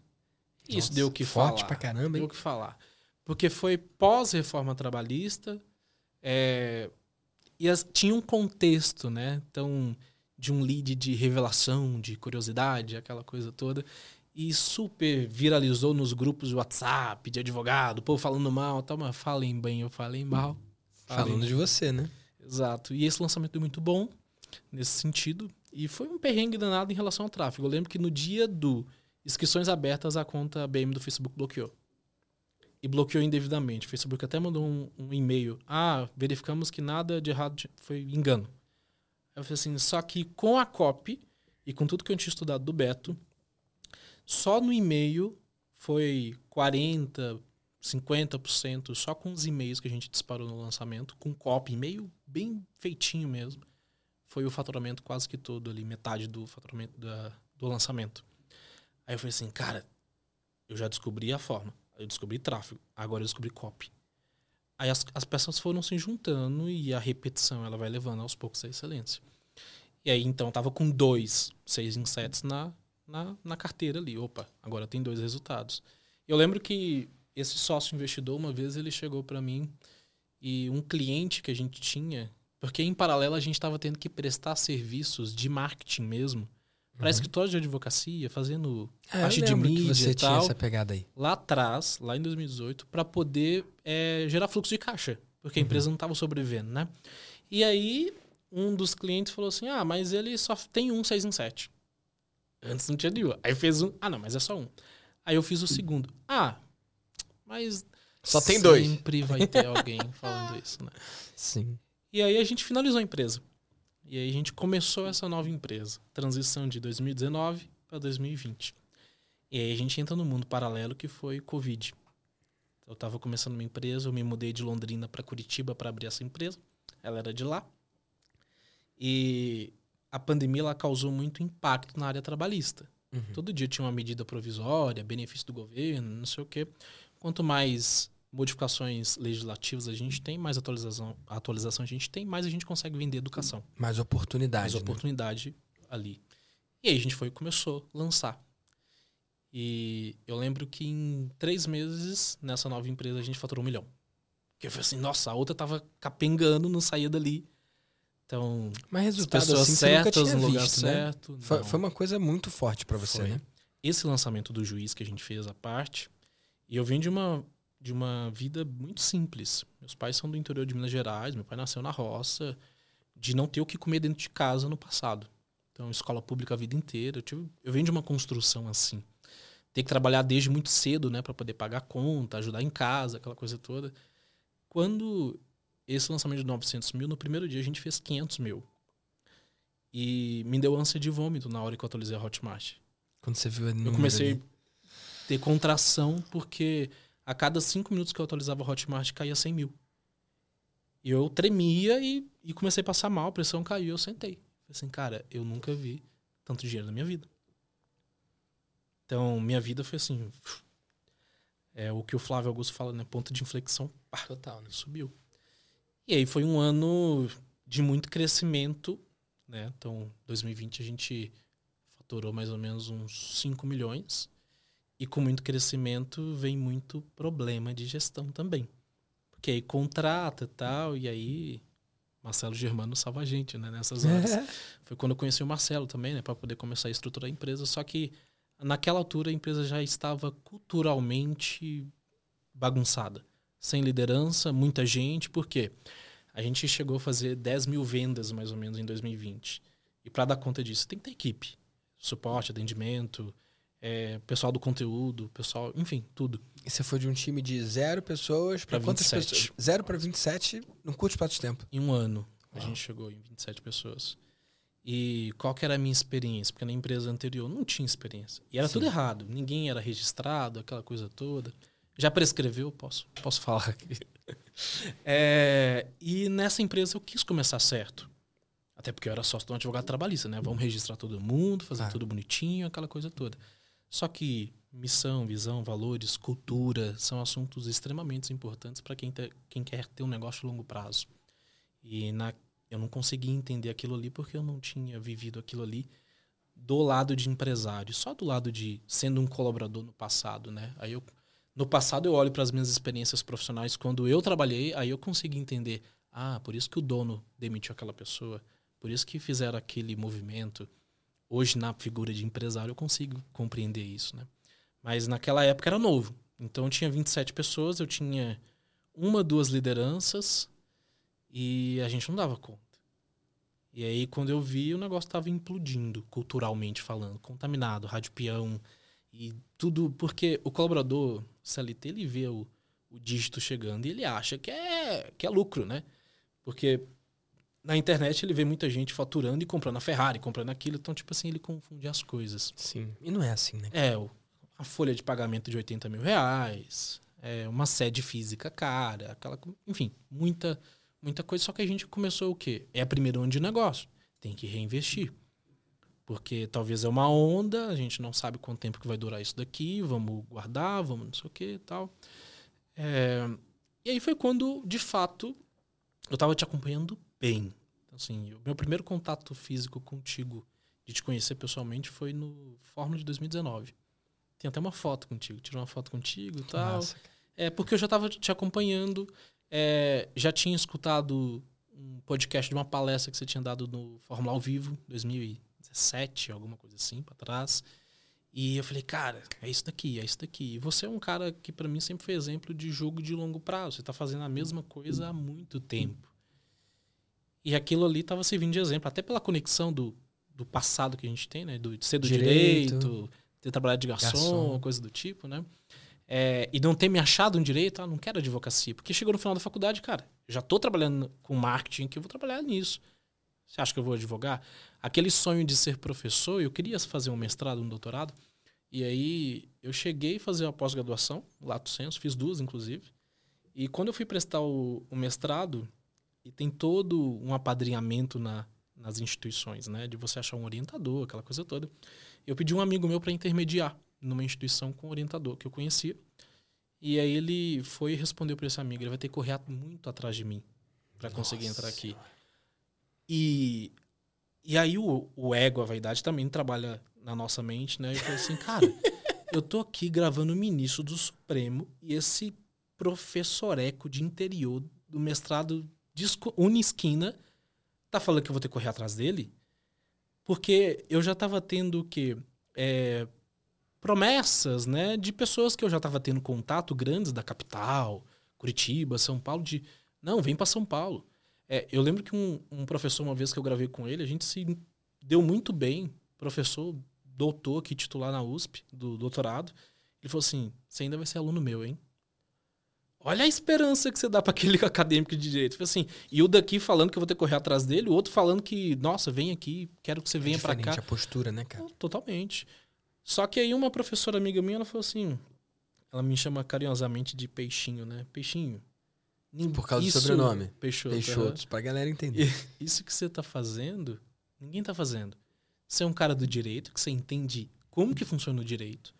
Nossa, Isso deu o que forte falar. Pra caramba, hein? Deu o que falar. Porque foi pós-reforma trabalhista é, e as, tinha um contexto, né? Então, de um lead de revelação, de curiosidade, aquela coisa toda. E super viralizou nos grupos de WhatsApp, de advogado, o povo falando mal, tal, mas falem bem, eu falei mal. Falando de você, né? Exato. E esse lançamento deu muito bom nesse sentido. E foi um perrengue danado em relação ao tráfego. Eu lembro que no dia do inscrições abertas, a conta BM do Facebook bloqueou. E bloqueou indevidamente. O Facebook até mandou um, um e-mail. Ah, verificamos que nada de errado foi engano. Eu falei assim, só que com a copy e com tudo que eu tinha estudado do Beto, só no e-mail foi 40, 50% só com os e-mails que a gente disparou no lançamento, com copy, e-mail bem feitinho mesmo. Foi o faturamento quase que todo ali, metade do faturamento da, do lançamento. Aí eu falei assim, cara, eu já descobri a forma, eu descobri tráfego, agora eu descobri copy. Aí as, as peças foram se juntando e a repetição ela vai levando aos poucos a excelência. E aí então eu tava com dois seis insets na, na, na carteira ali. Opa, agora tem dois resultados. Eu lembro que esse sócio investidor, uma vez ele chegou para mim e um cliente que a gente tinha, porque em paralelo a gente estava tendo que prestar serviços de marketing mesmo para uhum. escritório de advocacia, fazendo ah, parte de mídia que você e tal, tinha essa pegada aí. Lá atrás, lá em 2018, para poder é, gerar fluxo de caixa, porque a uhum. empresa não estava sobrevivendo, né? E aí um dos clientes falou assim: "Ah, mas ele só tem um 6 em 7". Antes não tinha nenhum. Aí fez um. Ah, não, mas é só um. Aí eu fiz o segundo. Ah, mas. Só tem dois. Sempre vai ter alguém falando isso, né? Sim. E aí a gente finalizou a empresa. E aí a gente começou essa nova empresa. Transição de 2019 para 2020. E aí a gente entra no mundo paralelo que foi Covid. Eu estava começando uma empresa, eu me mudei de Londrina para Curitiba para abrir essa empresa. Ela era de lá. E a pandemia ela causou muito impacto na área trabalhista. Uhum. Todo dia tinha uma medida provisória, benefício do governo, não sei o quê. Quanto mais modificações legislativas a gente tem, mais atualização, atualização a gente tem, mais a gente consegue vender educação. Mais oportunidade. Mais né? oportunidade ali. E aí a gente foi começou a lançar. E eu lembro que em três meses, nessa nova empresa, a gente faturou um milhão. Que eu falei assim, nossa, a outra tava capengando, não saía dali. Então, mas resultado pessoas assim, certas no lugar visto, né? certo. Né? Foi, foi, uma coisa muito forte para você, foi. né? Esse lançamento do juiz que a gente fez a parte, e eu vim de uma de uma vida muito simples. Meus pais são do interior de Minas Gerais, meu pai nasceu na roça, de não ter o que comer dentro de casa no passado. Então, escola pública a vida inteira. Eu, tive, eu venho de uma construção assim. Ter que trabalhar desde muito cedo, né, para poder pagar conta, ajudar em casa, aquela coisa toda. Quando esse lançamento de 900 mil, no primeiro dia a gente fez 500 mil. E me deu ânsia de vômito na hora que eu atualizei a Hotmart. Quando você viu a Eu comecei a ter contração porque a cada cinco minutos que eu atualizava a Hotmart caía 100 mil. E eu tremia e, e comecei a passar mal, a pressão caiu eu sentei. Falei assim, cara, eu nunca vi tanto dinheiro na minha vida. Então, minha vida foi assim. É o que o Flávio Augusto fala, né? Ponto de inflexão. Pá, Total, né? Subiu. E aí foi um ano de muito crescimento, né? Então, 2020 a gente faturou mais ou menos uns 5 milhões. E com muito crescimento vem muito problema de gestão também. Porque aí contrata e tal, e aí Marcelo Germano salva a gente, né? Nessas horas. É. Foi quando eu conheci o Marcelo também, né? Para poder começar a estruturar a empresa. Só que naquela altura a empresa já estava culturalmente bagunçada sem liderança, muita gente, por quê? A gente chegou a fazer 10 mil vendas, mais ou menos, em 2020. E para dar conta disso, tem que ter equipe. Suporte, atendimento, é, pessoal do conteúdo, pessoal, enfim, tudo. E você foi de um time de zero pessoas para quantas pessoas? Zero para 27 num curto espaço de tempo. Em um ano, a gente chegou em 27 pessoas. E qual que era a minha experiência? Porque na empresa anterior não tinha experiência. E era Sim. tudo errado. Ninguém era registrado, aquela coisa toda. Já prescreveu? Posso, posso falar aqui. É, e nessa empresa eu quis começar certo. Até porque eu era sócio de um advogado trabalhista, né? Vamos registrar todo mundo, fazer ah. tudo bonitinho, aquela coisa toda. Só que missão, visão, valores, cultura são assuntos extremamente importantes para quem, quem quer ter um negócio de longo prazo. E na, eu não consegui entender aquilo ali porque eu não tinha vivido aquilo ali do lado de empresário, só do lado de sendo um colaborador no passado, né? Aí eu no passado eu olho para as minhas experiências profissionais quando eu trabalhei, aí eu consegui entender, ah, por isso que o dono demitiu aquela pessoa, por isso que fizeram aquele movimento. Hoje na figura de empresário eu consigo compreender isso, né? Mas naquela época era novo. Então eu tinha 27 pessoas, eu tinha uma, duas lideranças e a gente não dava conta. E aí quando eu vi, o negócio estava implodindo, culturalmente falando, contaminado, rádio peão, e tudo, porque o colaborador CLT, ele vê o, o dígito chegando e ele acha que é, que é lucro, né? Porque na internet ele vê muita gente faturando e comprando a Ferrari, comprando aquilo. Então, tipo assim, ele confunde as coisas. Sim. E não é assim, né? É, a folha de pagamento de 80 mil reais, é uma sede física cara, aquela. Enfim, muita, muita coisa. Só que a gente começou o quê? É a primeira onda de negócio. Tem que reinvestir. Porque talvez é uma onda, a gente não sabe quanto tempo que vai durar isso daqui, vamos guardar, vamos não sei o que e tal. É, e aí foi quando, de fato, eu estava te acompanhando bem. Então, assim, o meu primeiro contato físico contigo, de te conhecer pessoalmente, foi no Fórmula de 2019. Tem até uma foto contigo, tirou uma foto contigo e tal. Nossa. É porque eu já estava te acompanhando, é, já tinha escutado um podcast de uma palestra que você tinha dado no Fórmula ao Vivo, 2017, alguma coisa assim, para trás. E eu falei, cara, é isso daqui, é isso daqui. E você é um cara que para mim sempre foi exemplo de jogo de longo prazo. Você tá fazendo a mesma coisa há muito tempo. E aquilo ali tava servindo de exemplo, até pela conexão do, do passado que a gente tem, né? Do, de ser do direito, direito ter trabalhado de garçom, garçom, coisa do tipo, né? É, e não ter me achado um direito, ah, não quero advocacia. Porque chegou no final da faculdade, cara, já tô trabalhando com marketing, que eu vou trabalhar nisso. Você acha que eu vou advogar? Aquele sonho de ser professor, eu queria fazer um mestrado, um doutorado. E aí eu cheguei a fazer a pós-graduação, lato senso, fiz duas, inclusive. E quando eu fui prestar o, o mestrado, e tem todo um apadrinhamento na, nas instituições, né? De você achar um orientador, aquela coisa toda. Eu pedi um amigo meu para intermediar numa instituição com um orientador que eu conhecia. E aí ele foi e respondeu para esse amigo, ele vai ter que correr muito atrás de mim para conseguir entrar aqui. E, e aí o, o ego, a vaidade também trabalha na nossa mente, né? E falei assim, cara, eu tô aqui gravando o ministro do Supremo e esse professoreco de interior do mestrado Unisquina tá falando que eu vou ter que correr atrás dele? Porque eu já tava tendo que é, promessas, né, de pessoas que eu já tava tendo contato grandes da capital, Curitiba, São Paulo, de não, vem para São Paulo. É, eu lembro que um, um, professor, uma vez que eu gravei com ele, a gente se deu muito bem, professor, doutor aqui, titular na USP, do doutorado. Ele falou assim: você ainda vai ser aluno meu, hein? Olha a esperança que você dá para aquele acadêmico de direito. Assim, e o daqui falando que eu vou ter que correr atrás dele, o outro falando que, nossa, vem aqui, quero que você venha é para cá. a postura, né, cara? Totalmente. Só que aí uma professora amiga minha, ela falou assim, ela me chama carinhosamente de peixinho, né? Peixinho. Por causa isso, do sobrenome. Peixoto. Peixoto, pra galera entender. Isso que você tá fazendo, ninguém tá fazendo. Você é um cara do direito, que você entende como que funciona o direito.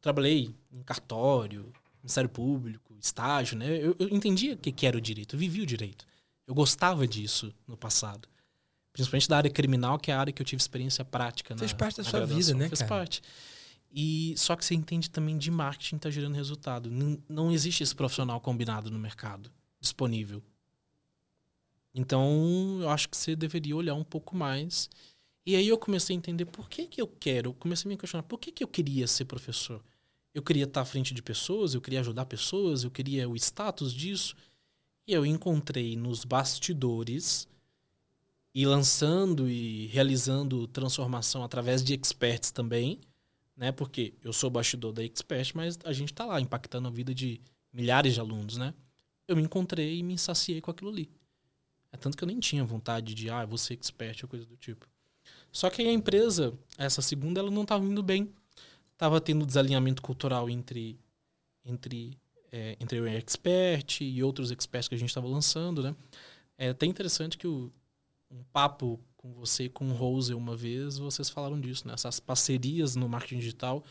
Trabalhei em cartório, Ministério Público, estágio, né? Eu, eu entendia o que, que era o direito, eu vivia o direito. Eu gostava disso no passado. Principalmente da área criminal, que é a área que eu tive experiência prática. Fez na, parte da na sua vida, né, Fez cara? parte. E só que você entende também de marketing está gerando resultado. Não, não existe esse profissional combinado no mercado disponível. Então, eu acho que você deveria olhar um pouco mais. E aí eu comecei a entender por que, que eu quero. Comecei a me questionar por que, que eu queria ser professor. Eu queria estar à frente de pessoas, eu queria ajudar pessoas, eu queria o status disso. E eu encontrei nos bastidores e lançando e realizando transformação através de experts também, né? Porque eu sou bastidor da expert, mas a gente está lá impactando a vida de milhares de alunos, né? Eu me encontrei e me saciei com aquilo ali. É tanto que eu nem tinha vontade de, ah, vou ser expert ou coisa do tipo. Só que a empresa, essa segunda, ela não estava indo bem estava tendo desalinhamento cultural entre entre é, entre o expert e outros experts que a gente estava lançando, né? É até interessante que o, um papo com você e com o Rose uma vez, vocês falaram disso, né? Essas parcerias no marketing digital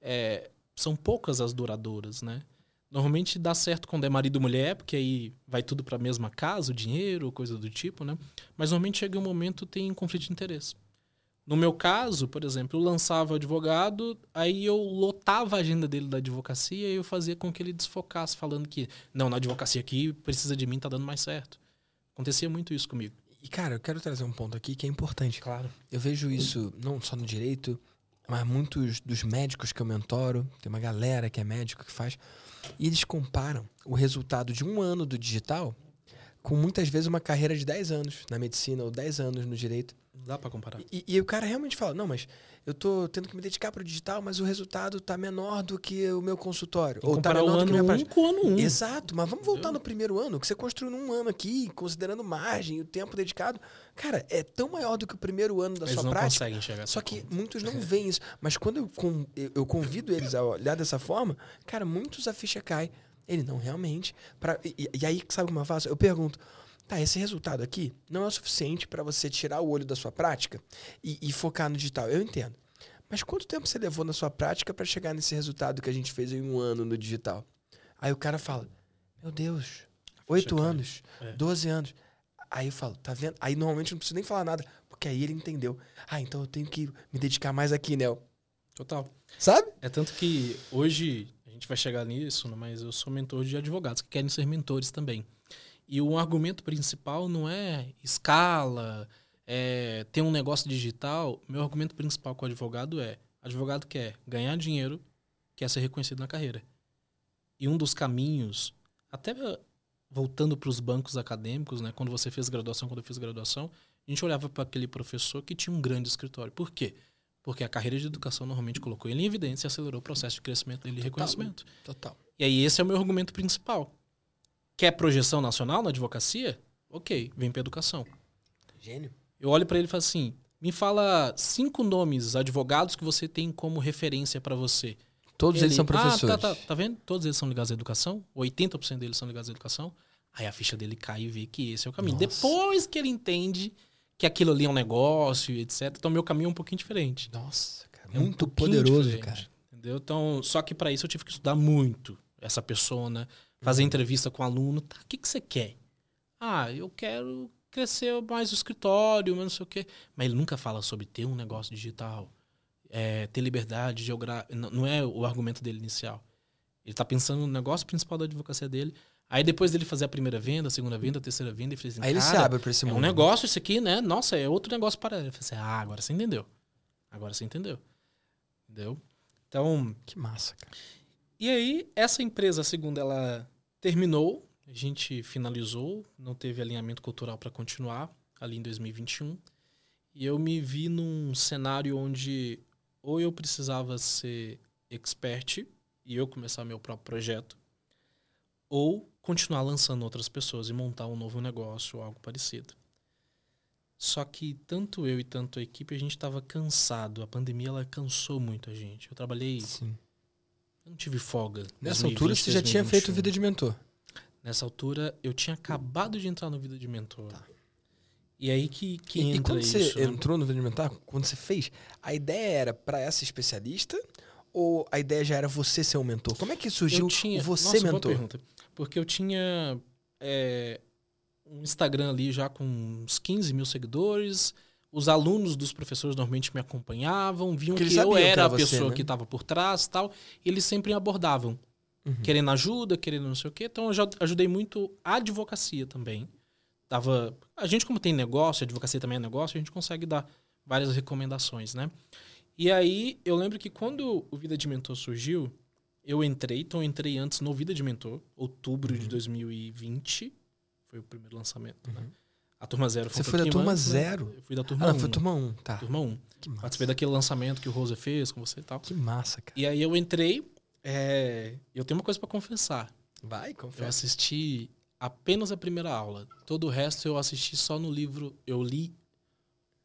é, são poucas as duradouras, né? Normalmente dá certo quando é marido e mulher, porque aí vai tudo para a mesma casa, o dinheiro, coisa do tipo, né? Mas normalmente chega um momento tem conflito de interesse. No meu caso, por exemplo, eu lançava o advogado, aí eu lotava a agenda dele da advocacia e eu fazia com que ele desfocasse, falando que, não, na advocacia aqui precisa de mim, tá dando mais certo. Acontecia muito isso comigo. E, cara, eu quero trazer um ponto aqui que é importante. Claro. Eu vejo isso não só no direito, mas muitos dos médicos que eu mentoro, tem uma galera que é médico que faz, e eles comparam o resultado de um ano do digital com muitas vezes uma carreira de 10 anos na medicina ou 10 anos no direito. Dá para comparar. E, e, o cara realmente fala: não, mas eu tô tendo que me dedicar para o digital, mas o resultado tá menor do que o meu consultório. ou tá menor o ano do que minha um com o ano um. Exato, mas vamos voltar no primeiro ano, que você construiu num ano aqui, considerando margem e o tempo dedicado. Cara, é tão maior do que o primeiro ano da eles sua não prática. Conseguem enxergar só que muitos não veem isso. Mas quando eu, eu convido eles a olhar dessa forma, cara, muitos a ficha cai. Ele não realmente. Pra, e, e aí, sabe como eu faço? Eu pergunto. Tá, esse resultado aqui não é o suficiente para você tirar o olho da sua prática e, e, focar no digital. Eu entendo. Mas quanto tempo você levou na sua prática para chegar nesse resultado que a gente fez em um ano no digital? Aí o cara fala: Meu Deus, oito anos, é. 12 anos. Aí eu falo, tá vendo? Aí normalmente não preciso nem falar nada, porque aí ele entendeu. Ah, então eu tenho que me dedicar mais aqui, Nel. Total. Sabe? É tanto que hoje gente vai chegar nisso, né, mas eu sou mentor de advogados que querem ser mentores também. E o argumento principal não é escala, é ter um negócio digital. Meu argumento principal com o advogado é: advogado quer ganhar dinheiro, quer ser reconhecido na carreira. E um dos caminhos, até voltando para os bancos acadêmicos, né, quando você fez graduação, quando eu fiz graduação, a gente olhava para aquele professor que tinha um grande escritório. Por quê? Porque a carreira de educação normalmente colocou ele em evidência e acelerou o processo de crescimento dele e reconhecimento. Total. E aí esse é o meu argumento principal. Quer projeção nacional na advocacia? Ok, vem para educação. Gênio. Eu olho para ele e falo assim: me fala cinco nomes advogados que você tem como referência para você. Todos Ele, eles são Ah, professores. tá, tá, tá vendo? Todos eles são ligados à educação. 80% deles são ligados à educação. Aí a ficha dele cai e vê que esse é o caminho. Nossa. Depois que ele entende que aquilo ali é um negócio, e etc. Então, meu caminho é um pouquinho diferente. Nossa, cara. É um muito pouquinho poderoso, cara. Entendeu? Então, só que para isso eu tive que estudar muito essa persona, fazer entrevista com o aluno. Tá, o que, que você quer? Ah, eu quero crescer mais o escritório, mas não sei o quê. Mas ele nunca fala sobre ter um negócio digital, é, ter liberdade geográfica. Não, não é o argumento dele inicial. Ele tá pensando no negócio principal da advocacia dele. Aí depois dele fazer a primeira venda, a segunda venda, a terceira venda, ele fala assim, Aí ele se "Cara, abre pra esse é mundo. um negócio isso aqui, né? Nossa, é outro negócio para ele. Eu falei assim, ah, agora você entendeu. Agora você entendeu. Entendeu? Então, Que massa, cara. e aí, essa empresa, a segunda, ela terminou, a gente finalizou, não teve alinhamento cultural para continuar ali em 2021. E eu me vi num cenário onde ou eu precisava ser expert e eu começar meu próprio projeto, ou continuar lançando outras pessoas e montar um novo negócio ou algo parecido. Só que tanto eu e tanto a equipe a gente estava cansado. A pandemia ela cansou muito a gente. Eu trabalhei Sim. Eu não tive folga. Nessa 2020, altura você já tinha 2021. feito vida de mentor. Nessa altura eu tinha acabado de entrar no Vida de Mentor. E aí que, que Tá. E, e entra quando isso. você né? entrou no vida de mentor, quando você fez, a ideia era pra essa especialista ou a ideia já era você ser um mentor? Como é que surgiu eu tinha, o você nossa, mentor? pergunta. Porque eu tinha é, um Instagram ali já com uns 15 mil seguidores. Os alunos dos professores normalmente me acompanhavam, viam que eles eu que era era a você, pessoa né? que estava por trás e tal. E eles sempre me abordavam. Uhum. querendo ajuda, querendo não sei o quê. Então eu já ajudei muito a advocacia também. Dava, a gente como tem negócio, a advocacia também é negócio, a gente consegue dar várias recomendações, né? E aí eu lembro que quando o Vida de Mentor surgiu, eu entrei, então eu entrei antes no Vida de Mentor, outubro Uhum. de 2020, foi o primeiro lançamento, né? A turma zero foi Você um foi da turma antes, né? zero? Eu fui da turma Ah, 1. não, foi turma 1, tá. Turma 1. Que massa. Participei daquele lançamento que o Rosa fez com você e tal. Que massa, cara. E aí eu entrei, é, eu tenho uma coisa para confessar. Vai, Eu confessa. assisti apenas a primeira aula. Todo o resto eu assisti só no livro. Eu li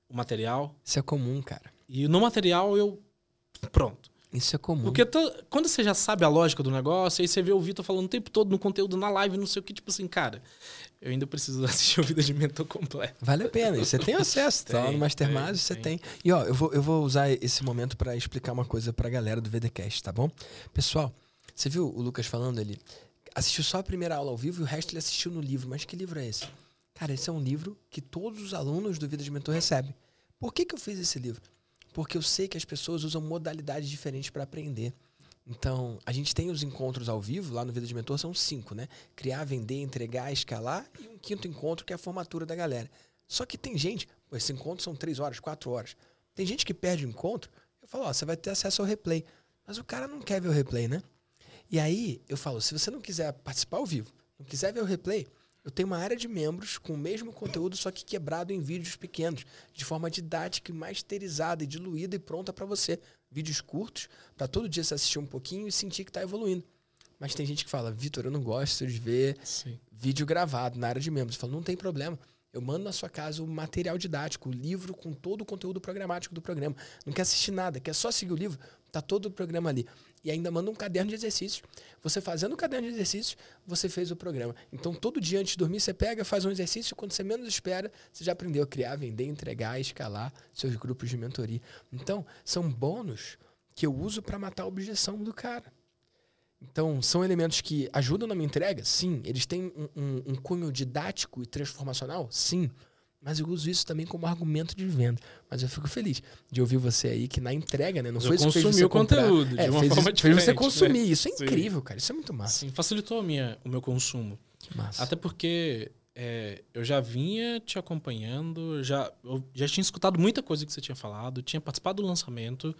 o material. Isso é comum, cara. E no material eu. Pronto. Isso é comum. Porque to- quando você já sabe a lógica do negócio, aí você vê o Vitor falando o tempo todo no conteúdo, na live, não sei o que, tipo assim, cara, eu ainda preciso assistir o Vida de Mentor completo. Vale a pena. Você tem acesso, tá? Tem, no Mastermind tem, você tem. tem. E ó, eu vou, eu vou usar esse momento pra explicar uma coisa pra galera do VDcast, tá bom? Pessoal, você viu o Lucas falando ele assistiu só a primeira aula ao vivo e o resto ele assistiu no livro. Mas que livro é esse? Cara, esse é um livro que todos os alunos do Vida de Mentor recebem. Por que, que eu fiz esse livro? Porque eu sei que as pessoas usam modalidades diferentes para aprender. Então, a gente tem os encontros ao vivo, lá no Vida de Mentor são cinco, né? Criar, vender, entregar, escalar e um quinto encontro que é a formatura da galera. Só que tem gente, pô, esses encontros são três horas, quatro horas. Tem gente que perde o encontro, eu falo, ó, você vai ter acesso ao replay. Mas o cara não quer ver o replay, né? E aí, eu falo, se você não quiser participar ao vivo, não quiser ver o replay, eu tenho uma área de membros com o mesmo conteúdo, só que quebrado em vídeos pequenos, de forma didática e masterizada e diluída e pronta para você. Vídeos curtos, para todo dia você assistir um pouquinho e sentir que está evoluindo. Mas tem gente que fala, Vitor, eu não gosto de ver Sim. vídeo gravado na área de membros. Eu falo, não tem problema. Eu mando na sua casa o material didático, o livro com todo o conteúdo programático do programa. Não quer assistir nada, quer só seguir o livro, tá todo o programa ali. E ainda manda um caderno de exercícios. Você fazendo o caderno de exercícios, você fez o programa. Então, todo dia antes de dormir, você pega, faz um exercício, quando você menos espera, você já aprendeu a criar, vender, entregar, escalar seus grupos de mentoria. Então, são bônus que eu uso para matar a objeção do cara. Então, são elementos que ajudam na minha entrega? Sim. Eles têm um, um- um cunho didático e transformacional? Sim. Mas eu uso isso também como argumento de venda. Mas eu fico feliz de ouvir você aí que na entrega, né? Não foi isso fez você o conteúdo é, de uma fez, forma fez você consumir. né? Isso é Sim. incrível, cara. Isso é muito massa. Sim, facilitou minha, o meu consumo. Massa. Até porque é, eu já vinha te acompanhando, já, eu já tinha escutado muita coisa que você tinha falado, tinha participado do lançamento.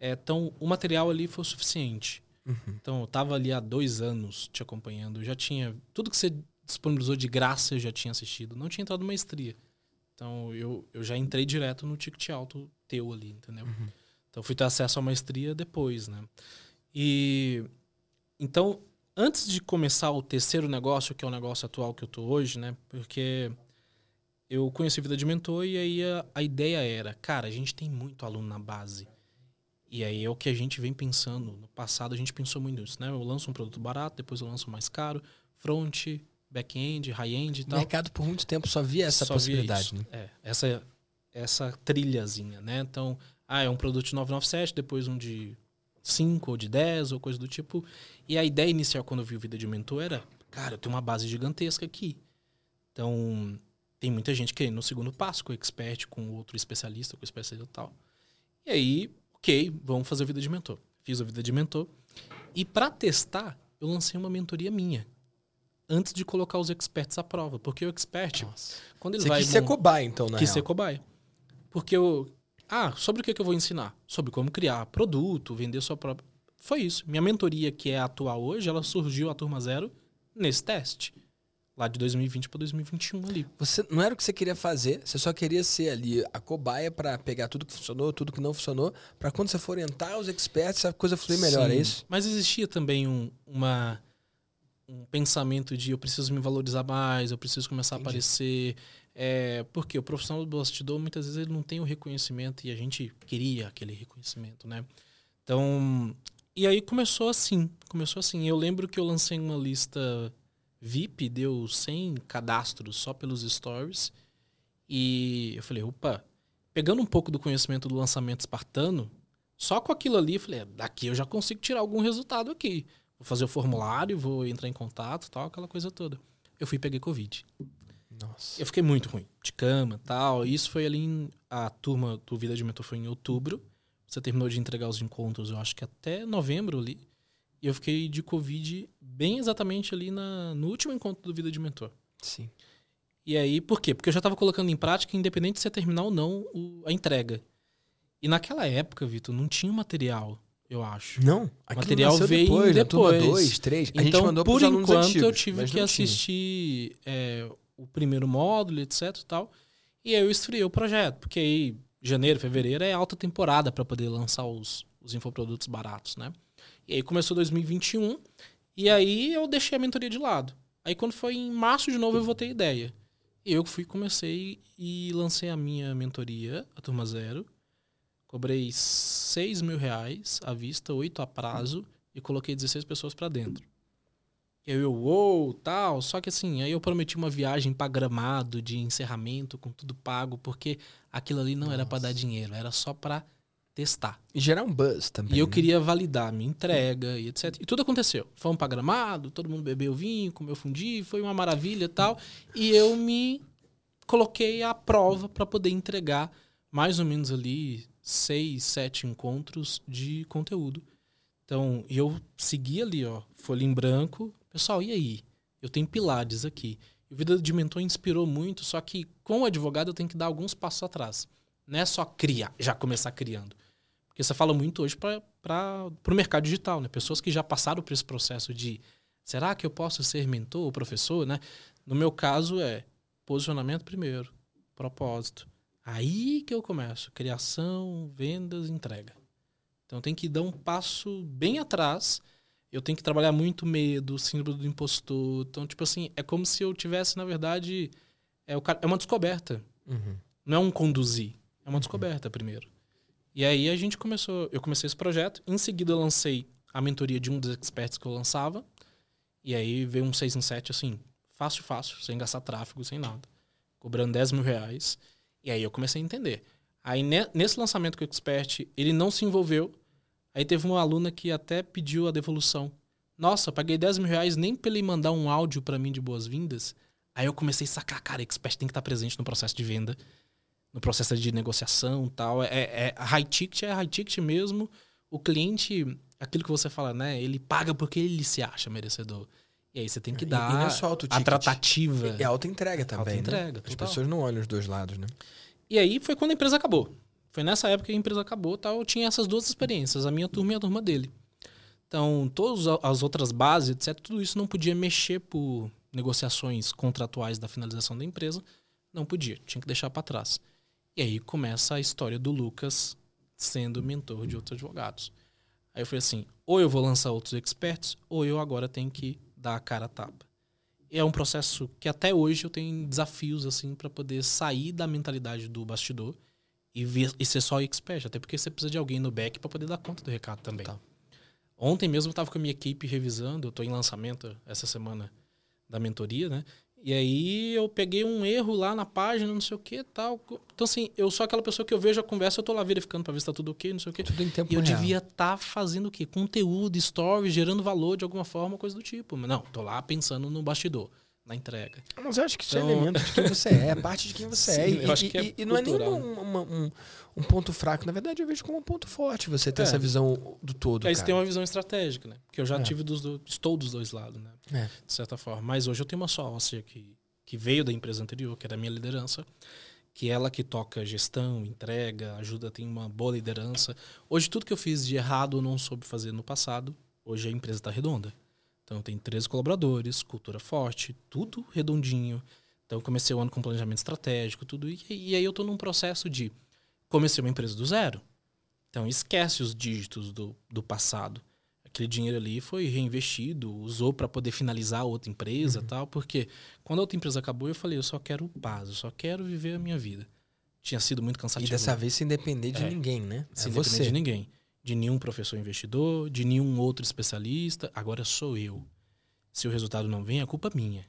é, então, o material ali foi o suficiente. Uhum. Então, eu tava ali há dois anos te acompanhando. Já tinha. Tudo que você disponibilizou de graça eu já tinha assistido. Não tinha entrado maestria. Então, eu, eu já entrei direto no ticket alto teu ali, entendeu? Uhum. Então, fui ter acesso à maestria depois, né? E. Então, antes de começar o terceiro negócio, que é o negócio atual que eu tô hoje, né? Porque eu conheci Vida de Mentor e aí a, a ideia era, cara, a gente tem muito aluno na base. E aí é o que a gente vem pensando. No passado a gente pensou muito nisso, né? Eu lanço um produto barato, depois eu lanço mais caro, front, back-end, high-end e O tal. mercado por muito tempo só via essa Só via possibilidade. isso. Né? É, essa, essa trilhazinha, né? Então, ah, é um produto de 997, depois um de 5 ou de 10 ou coisa do tipo. E a ideia inicial quando eu vi o Vida de Mentor era, cara, eu tenho uma base gigantesca aqui. Então, tem muita gente querendo no segundo passo, com o expert, com outro especialista, com o especialista e tal. E aí, ok, vamos fazer a Vida de Mentor. Fiz a Vida de Mentor. E para testar, eu lancei uma mentoria minha. Antes de colocar os experts à prova. Porque o expert, Nossa. quando ele Você vai quis ser cobaia, então, na quis real. ser cobaia. Porque eu. Ah, sobre o que, que eu vou ensinar? Sobre como criar produto, vender sua própria. Foi isso. Minha mentoria, que é atual hoje, ela surgiu a turma zero nesse teste. Lá de 2020 para 2021 ali. Você não era o que você queria fazer, você só queria ser ali a cobaia pra pegar tudo que funcionou, tudo que não funcionou, pra quando você for orientar os experts, a coisa fluir melhor, Sim. é isso? Mas existia também um, uma, um pensamento de eu preciso me valorizar mais, eu preciso começar Entendi. a aparecer. É, porque o profissional do bastidor, muitas vezes, ele não tem o reconhecimento e a gente queria aquele reconhecimento, né? Então, e aí começou assim, começou assim. Eu lembro que eu lancei uma lista VIP, deu 100 cadastros só pelos stories. E eu falei, opa, pegando um pouco do conhecimento do lançamento espartano, só com aquilo ali, eu falei, "É, daqui eu já consigo tirar algum resultado aqui. Vou fazer o formulário, vou entrar em contato, tal, aquela coisa toda. Eu fui e peguei Covid. Nossa. Eu fiquei muito ruim, de cama tal. Isso foi ali em. A turma do Vida de Mentor foi em outubro. Você terminou de entregar os encontros, eu acho que até novembro ali. E eu fiquei de Covid bem exatamente ali na, no último encontro do Vida de Mentor. Sim. E aí, por quê? Porque eu já estava colocando em prática, independente de você terminar ou não o- a entrega. E naquela época, Vitor, não tinha material, eu acho. Não, aquilo material veio depois, na turma depois. 2, 3. A gente então, mandou por enquanto, antigos, eu tive que assistir é, o primeiro módulo, etc e tal. E aí eu estreiei o projeto, porque aí janeiro, fevereiro é alta temporada para poder lançar os, os infoprodutos baratos, né? E aí começou 2021, e aí eu deixei a mentoria de lado. Aí quando foi em março de novo eu votei ideia. E eu fui, comecei e lancei a minha mentoria, a Turma Zero. Cobrei 6 mil reais à vista, 8 a prazo, e coloquei 16 pessoas para dentro. Eu, eu, uou, tal. Só que assim, aí eu prometi uma viagem pra gramado de encerramento, com tudo pago, porque aquilo ali não era para dar dinheiro, era só para testar. E gerar um buzz também. E eu né? queria validar minha entrega e etc. E tudo aconteceu. Fomos pra gramado, todo mundo bebeu vinho, comeu fundi, foi uma maravilha e tal. E eu me coloquei à prova para poder entregar mais ou menos ali seis, sete encontros de conteúdo. Então, eu segui ali, ó, folha em branco. Pessoal, e aí? Eu tenho pilares aqui. E o Vida de Mentor inspirou muito, só que como advogado eu tenho que dar alguns passos atrás. Não é só criar, já começar criando. Porque você fala muito hoje para o mercado digital, né? Pessoas que já passaram por esse processo de será que eu posso ser mentor ou professor, né? No meu caso é posicionamento primeiro, propósito. Aí que eu começo, criação, vendas, entrega. Então tem que dar um passo bem atrás. Eu tenho que trabalhar muito medo, síndrome do impostor. Então, tipo assim, é como se eu tivesse, na verdade, é, o cara- é uma descoberta. Uhum. Não é um conduzir, é uma descoberta primeiro. E aí a gente começou, eu comecei esse projeto, em seguida eu lancei a mentoria de um dos experts que eu lançava, e aí veio um 6 em 7 assim, fácil, fácil, sem gastar tráfego, sem nada. Cobrando 10 mil reais. E aí eu comecei a entender. Aí ne- nesse lançamento com o expert, ele não se envolveu. Aí teve uma aluna que até pediu a devolução. Nossa, paguei 10 mil reais nem pra ele mandar um áudio pra mim de boas-vindas. Aí eu comecei a sacar, cara, expert tem que estar presente no processo de venda, no processo de negociação tal. É, é high ticket, é high ticket mesmo. O cliente, aquilo que você fala, né? Ele paga porque ele se acha merecedor. E aí você tem que dar e, e é só auto a tratativa. É auto entrega também. Auto entrega. Né? As pessoas não olham os dois lados, né? E aí foi quando a empresa acabou. Foi nessa época que a empresa acabou, tal, eu tinha essas duas experiências, a minha turma e a turma dele. Então, todas as outras bases, etc, tudo isso não podia mexer por negociações contratuais da finalização da empresa, não podia, tinha que deixar para trás. E aí começa a história do Lucas sendo mentor de outros advogados. Aí eu falei assim, ou eu vou lançar outros experts, ou eu agora tenho que dar a cara a tapa. É um processo que até hoje eu tenho desafios assim para poder sair da mentalidade do bastidor e, ver, e ser só expert, até porque você precisa de alguém no back para poder dar conta do recado também. Tá. Ontem mesmo eu estava com a minha equipe revisando, eu estou em lançamento essa semana da mentoria, né? E aí eu peguei um erro lá na página, não sei o que tal. Então, assim, eu sou aquela pessoa que eu vejo a conversa, eu tô lá verificando para ver se tá tudo ok, não sei o que. Tudo em tempo E eu real. devia estar tá fazendo o quê? Conteúdo, stories, gerando valor de alguma forma, coisa do tipo. Mas não, tô lá pensando no bastidor na entrega. Mas eu acho que isso é então... é elemento de quem você é, é parte de quem você Sim, é. E, eu acho que é e, e não é nem uma, um, um, ponto fraco. Na verdade, eu vejo como um ponto forte você ter é. essa visão do todo. Aí você tem uma visão estratégica, né? Porque eu já é. tive dos do, estou dos dois lados, né? É. De certa forma. Mas hoje eu tenho uma sócia que, que veio da empresa anterior, que era a minha liderança, que é ela que toca gestão, entrega, ajuda, tem uma boa liderança. Hoje, tudo que eu fiz de errado ou não soube fazer no passado, hoje a empresa está redonda. Então, tem 13 colaboradores, cultura forte, tudo redondinho. Então, comecei o ano com planejamento estratégico, tudo. E, e aí eu estou num processo de comecei uma empresa do zero. Então, esquece os dígitos do, do passado. Aquele dinheiro ali foi reinvestido, usou para poder finalizar outra empresa uhum. tal. Porque quando a outra empresa acabou, eu falei, eu só quero paz, eu só quero viver a minha vida. Tinha sido muito cansativo. E dessa vez sem depender de é, ninguém, né? Sem é depender você. de ninguém de nenhum professor investidor, de nenhum outro especialista. Agora sou eu. Se o resultado não vem, é culpa minha.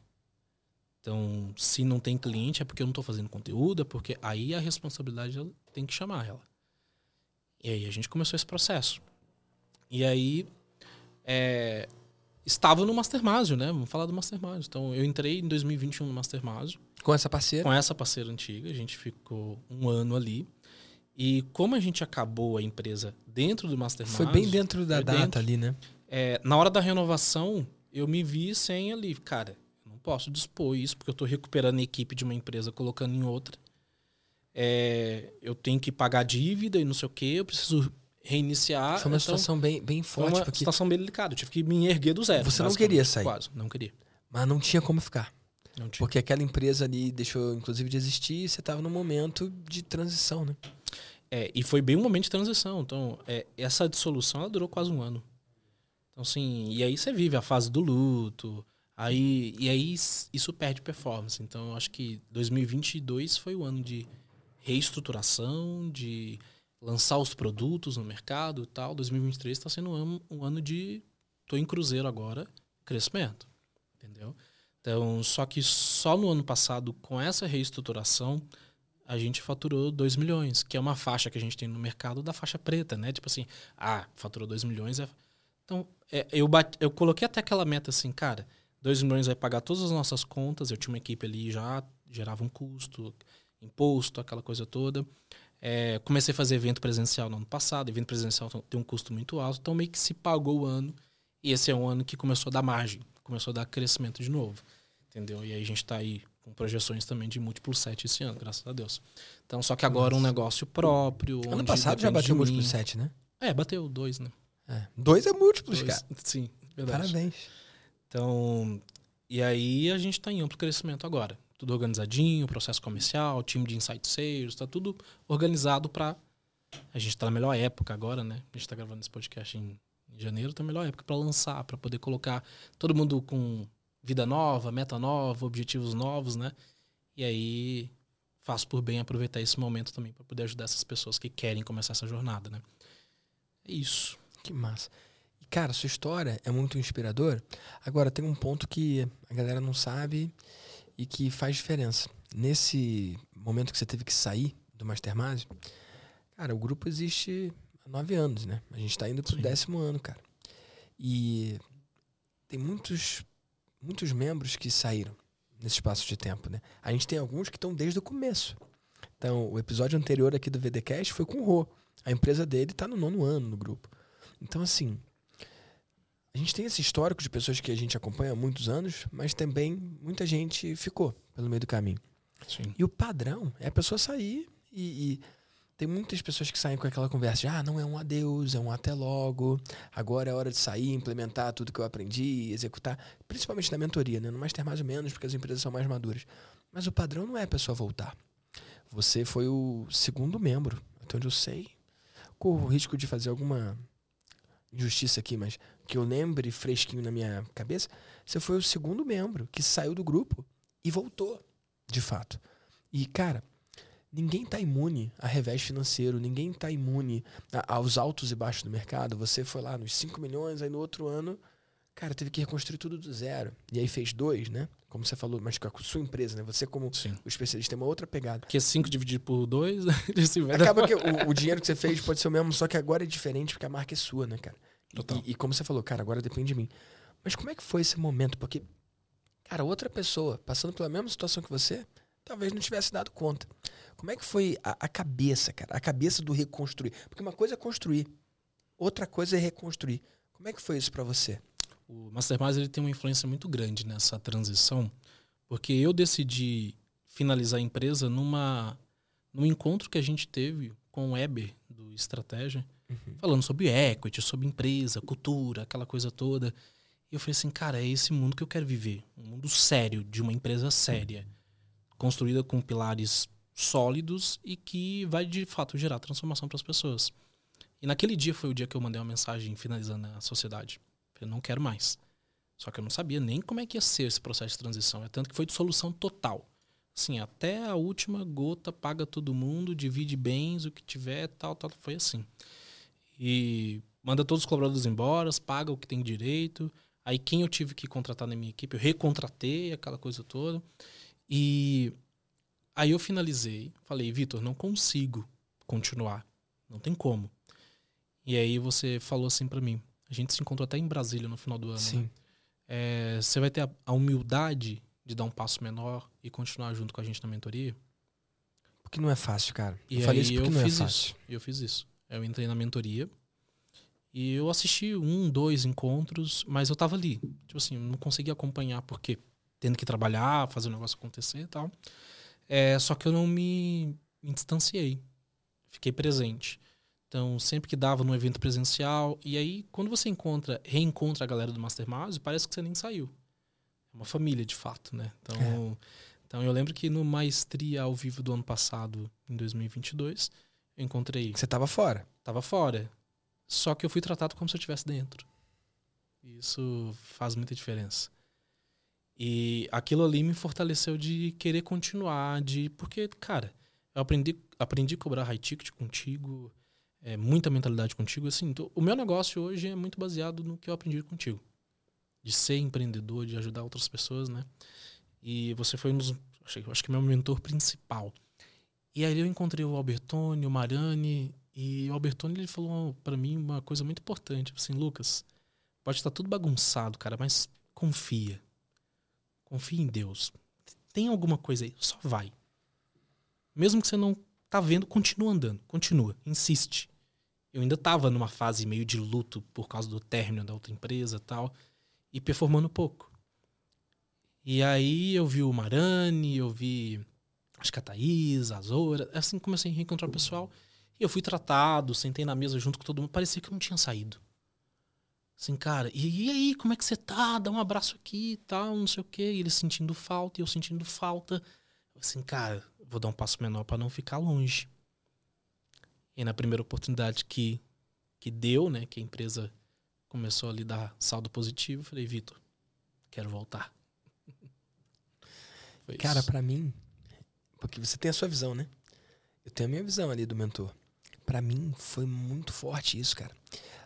Então, se não tem cliente, é porque eu não estou fazendo conteúdo, é porque aí a responsabilidade tem que chamar ela. E aí a gente começou esse processo. E aí é, estava no Mastermásio, né? Vamos falar do Mastermásio. Então, eu entrei em 2021 no Mastermásio. Com essa parceira? Com essa parceira antiga. A gente ficou um ano ali. E como a gente acabou a empresa dentro do Mastermind. Foi bem dentro da data dentro, ali, né? É, na hora da renovação, eu me vi sem ali. Cara, eu não posso dispor isso, porque eu estou recuperando a equipe de uma empresa, colocando em outra. É, eu tenho que pagar dívida e não sei o quê, eu preciso reiniciar. Foi uma então, situação bem, bem forte. Foi uma porque... situação bem delicada. Eu tive que me erguer do zero. Você não queria sair? Quase, não queria. Mas não tinha como ficar. Porque aquela empresa ali deixou, inclusive, de existir e você estava num momento de transição, né? É, e foi bem um momento de transição. Então, é, essa dissolução ela durou quase um ano. Então, assim, e aí você vive a fase do luto. Aí, e aí isso perde performance. Então, eu acho que 2022 foi o ano de reestruturação, de lançar os produtos no mercado e tal. 2023 está sendo um ano, um ano de. Tô em cruzeiro agora, crescimento. Entendeu? Então, só que só no ano passado, com essa reestruturação, a gente faturou 2 milhões, que é uma faixa que a gente tem no mercado da faixa preta, né? Tipo assim, ah, faturou 2 milhões. É... Então, é, eu, bate, eu coloquei até aquela meta assim, cara, 2 milhões vai pagar todas as nossas contas. Eu tinha uma equipe ali já, gerava um custo, imposto, aquela coisa toda. É, comecei a fazer evento presencial no ano passado. Evento presencial tem um custo muito alto, então meio que se pagou o ano. E esse é um ano que começou a dar margem, começou a dar crescimento de novo. Entendeu? E aí a gente está aí com projeções também de múltiplo 7 esse ano, graças a Deus. Então, só que agora Nossa. um negócio próprio. Ano passado já bateu múltiplo 7, né? É, bateu dois, né? É. Dois é múltiplos, dois, cara. Sim, verdade. Parabéns. Então, e aí a gente está em amplo crescimento agora. Tudo organizadinho, processo comercial, time de insight sales, está tudo organizado para a gente está na melhor época agora, né? A gente está gravando esse podcast em, em janeiro, tá na melhor época para lançar, para poder colocar todo mundo com vida nova, meta nova, objetivos novos, né? E aí faço por bem aproveitar esse momento também para poder ajudar essas pessoas que querem começar essa jornada, né? É isso. Que massa. E cara, sua história é muito inspiradora. Agora tem um ponto que a galera não sabe e que faz diferença. Nesse momento que você teve que sair do Mastermind, cara, o grupo existe há nove anos, né? A gente está indo pro Sim. décimo ano, cara. E tem muitos muitos membros que saíram nesse espaço de tempo, né? A gente tem alguns que estão desde o começo. Então, o episódio anterior aqui do VDcast foi com o Rô. A empresa dele está no nono ano no grupo. Então, assim, a gente tem esse histórico de pessoas que a gente acompanha há muitos anos, mas também muita gente ficou pelo meio do caminho. Sim. E o padrão é a pessoa sair e, e tem muitas pessoas que saem com aquela conversa de, ah, não é um adeus, é um até logo, agora é hora de sair, implementar tudo que eu aprendi, executar, principalmente na mentoria, né? No mais ter mais ou menos, porque as empresas são mais maduras. Mas o padrão não é a pessoa voltar. Você foi o segundo membro, até onde eu sei. Corro o risco de fazer alguma injustiça aqui, mas que eu lembre fresquinho na minha cabeça, você foi o segundo membro que saiu do grupo e voltou, de fato. E, cara, ninguém está imune a revés financeiro, ninguém está imune a, aos altos e baixos do mercado. Você foi lá nos 5 milhões, aí no outro ano, cara, teve que reconstruir tudo do zero. E aí fez dois, né? Como você falou, mas com a sua empresa, né? Você, como Sim. o especialista, tem uma outra pegada. Porque 5 dividido por 2, ele se vai Acaba que o, o dinheiro que você fez pode ser o mesmo, só que agora é diferente porque a marca é sua, né, cara? Total. E, e como você falou, cara, agora depende de mim. Mas como é que foi esse momento? Porque, cara, outra pessoa passando pela mesma situação que você, talvez não tivesse dado conta. Como é que foi a, a cabeça, cara? A cabeça do reconstruir. Porque uma coisa é construir, outra coisa é reconstruir. Como é que foi isso pra você? O Mastermind ele tem uma influência muito grande nessa transição, porque eu decidi finalizar a empresa numa num encontro que a gente teve com o Eber do Estratégia, falando sobre equity, sobre empresa, cultura, aquela coisa toda. E eu falei assim, cara, é esse mundo que eu quero viver, um mundo sério de uma empresa séria, construída com pilares sólidos e que vai de fato gerar transformação para as pessoas. E naquele dia foi o dia que eu mandei uma mensagem finalizando a sociedade. Eu não quero mais. Só que eu não sabia nem como é que ia ser esse processo de transição. É tanto que foi de solução total. Assim, até a última gota paga todo mundo, divide bens, o que tiver, tal, tal. Foi assim. E manda todos os colaboradores embora, paga o que tem direito. Aí quem eu tive que contratar na minha equipe, eu recontratei aquela coisa toda. E aí eu finalizei. Falei, Vitor, não consigo continuar. Não tem como. E aí você falou assim pra mim. A gente se encontrou até em Brasília no final do ano. né? É, você vai ter a, a humildade de dar um passo menor e continuar junto com a gente na mentoria? Porque não é fácil, cara. E eu falei isso porque eu não é fiz fácil. isso. Eu fiz isso. Eu entrei na mentoria e eu assisti um, dois encontros, mas eu tava ali. Tipo assim, não conseguia acompanhar porque tendo que trabalhar, fazer o negócio acontecer e tal. É, só que eu não me, me distanciei. Fiquei presente. Então, sempre que dava num evento presencial, e aí quando você encontra, reencontra a galera do Mastermind, parece que você nem saiu. É uma família, de fato, né? Então, É. então eu lembro que no Maestria ao vivo do ano passado, em 2022, eu encontrei Você tava fora. tava fora. Só que eu fui tratado como se eu estivesse dentro. E Isso faz muita diferença. E aquilo ali me fortaleceu de querer continuar, de porque, cara, eu aprendi, aprendi a cobrar high ticket contigo, é, muita mentalidade contigo. Assim, tô- o meu negócio hoje é muito baseado no que eu aprendi contigo, de ser empreendedor, de ajudar outras pessoas, né? E você foi um dos, acho, que- meu mentor principal. E aí eu encontrei o Albertone, o Mariani, e o Albertone ele falou pra mim uma coisa muito importante, assim, Lucas, pode estar tudo bagunçado, cara, mas confia. Confia em Deus. Tem alguma coisa aí, só vai. Mesmo que você não tá vendo, continua andando, continua, insiste. Eu ainda tava numa fase meio de luto por causa do término da outra empresa tal, e performando pouco. E aí eu vi o Marani, eu vi acho que a Thaís, a Zora, assim comecei a reencontrar o pessoal. E eu fui tratado, sentei na mesa junto com todo mundo, parecia que eu não tinha saído. Assim, cara, e, e aí, como é que você tá? Dá um abraço aqui e tal, não sei o quê. E eles sentindo falta, e eu sentindo falta. Assim, cara, vou dar um passo menor pra não ficar longe. E na primeira oportunidade que, que deu, né, que a empresa começou a lhe dar saldo positivo, eu falei, Vitor, quero voltar. Foi Cara, pra mim, porque você tem a sua visão, né? Eu tenho a minha visão ali do mentor. Pra mim foi muito forte isso, cara.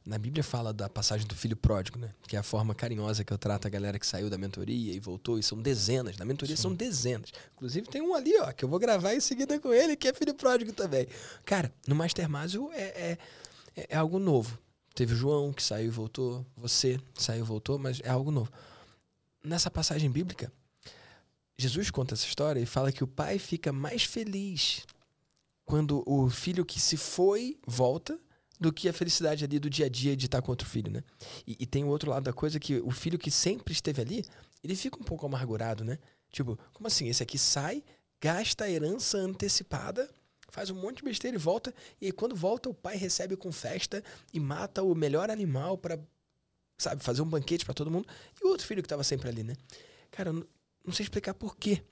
Na Bíblia fala da passagem do filho pródigo, né? Que é a forma carinhosa que eu trato a galera que saiu da mentoria e voltou, e são dezenas. Na mentoria Sim. são dezenas. Inclusive tem um ali, ó, que eu vou gravar em seguida com ele, que é filho pródigo também. Cara, no Mastermásio é, é, é, é algo novo. Teve o João que saiu e voltou, você saiu e voltou, mas é algo novo. Nessa passagem bíblica, Jesus conta essa história e fala que o pai fica mais feliz quando o filho que se foi volta do que a felicidade ali do dia a dia de estar com outro filho, né? E, e tem o outro lado da coisa que o filho que sempre esteve ali, ele fica um pouco amargurado, né? Tipo, como assim? Esse aqui sai, gasta a herança antecipada, faz um monte de besteira e volta, e aí quando volta o pai recebe com festa e mata o melhor animal para sabe, fazer um banquete para todo mundo, e o outro filho que estava sempre ali, né? Cara, não sei explicar por quê,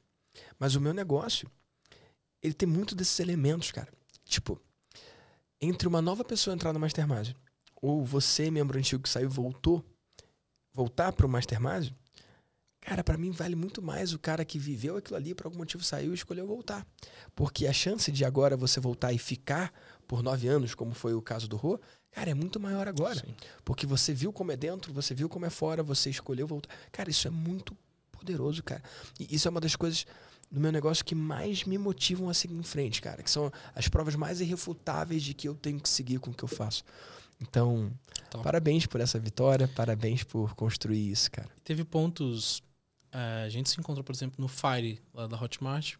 mas o meu negócio ele tem muito desses elementos, cara. Tipo, entre uma nova pessoa entrar no Mastermind ou você, membro antigo que saiu, voltou, voltar pro Mastermind, cara, para mim vale muito mais o cara que viveu aquilo ali, por algum motivo saiu e escolheu voltar. Porque a chance de agora você voltar e ficar por nove anos, como foi o caso do Rô, cara, é muito maior agora. Sim. Porque você viu como é dentro, você viu como é fora, você escolheu voltar. Cara, isso é muito poderoso, cara. E isso é uma das coisas no meu negócio que mais me motivam a seguir em frente, cara. Que são as provas mais irrefutáveis de que eu tenho que seguir com o que eu faço. Então, Top. parabéns por essa vitória, parabéns por construir isso, cara. Teve pontos. Uh, a gente se encontrou, por exemplo, no Fire, lá da Hotmart,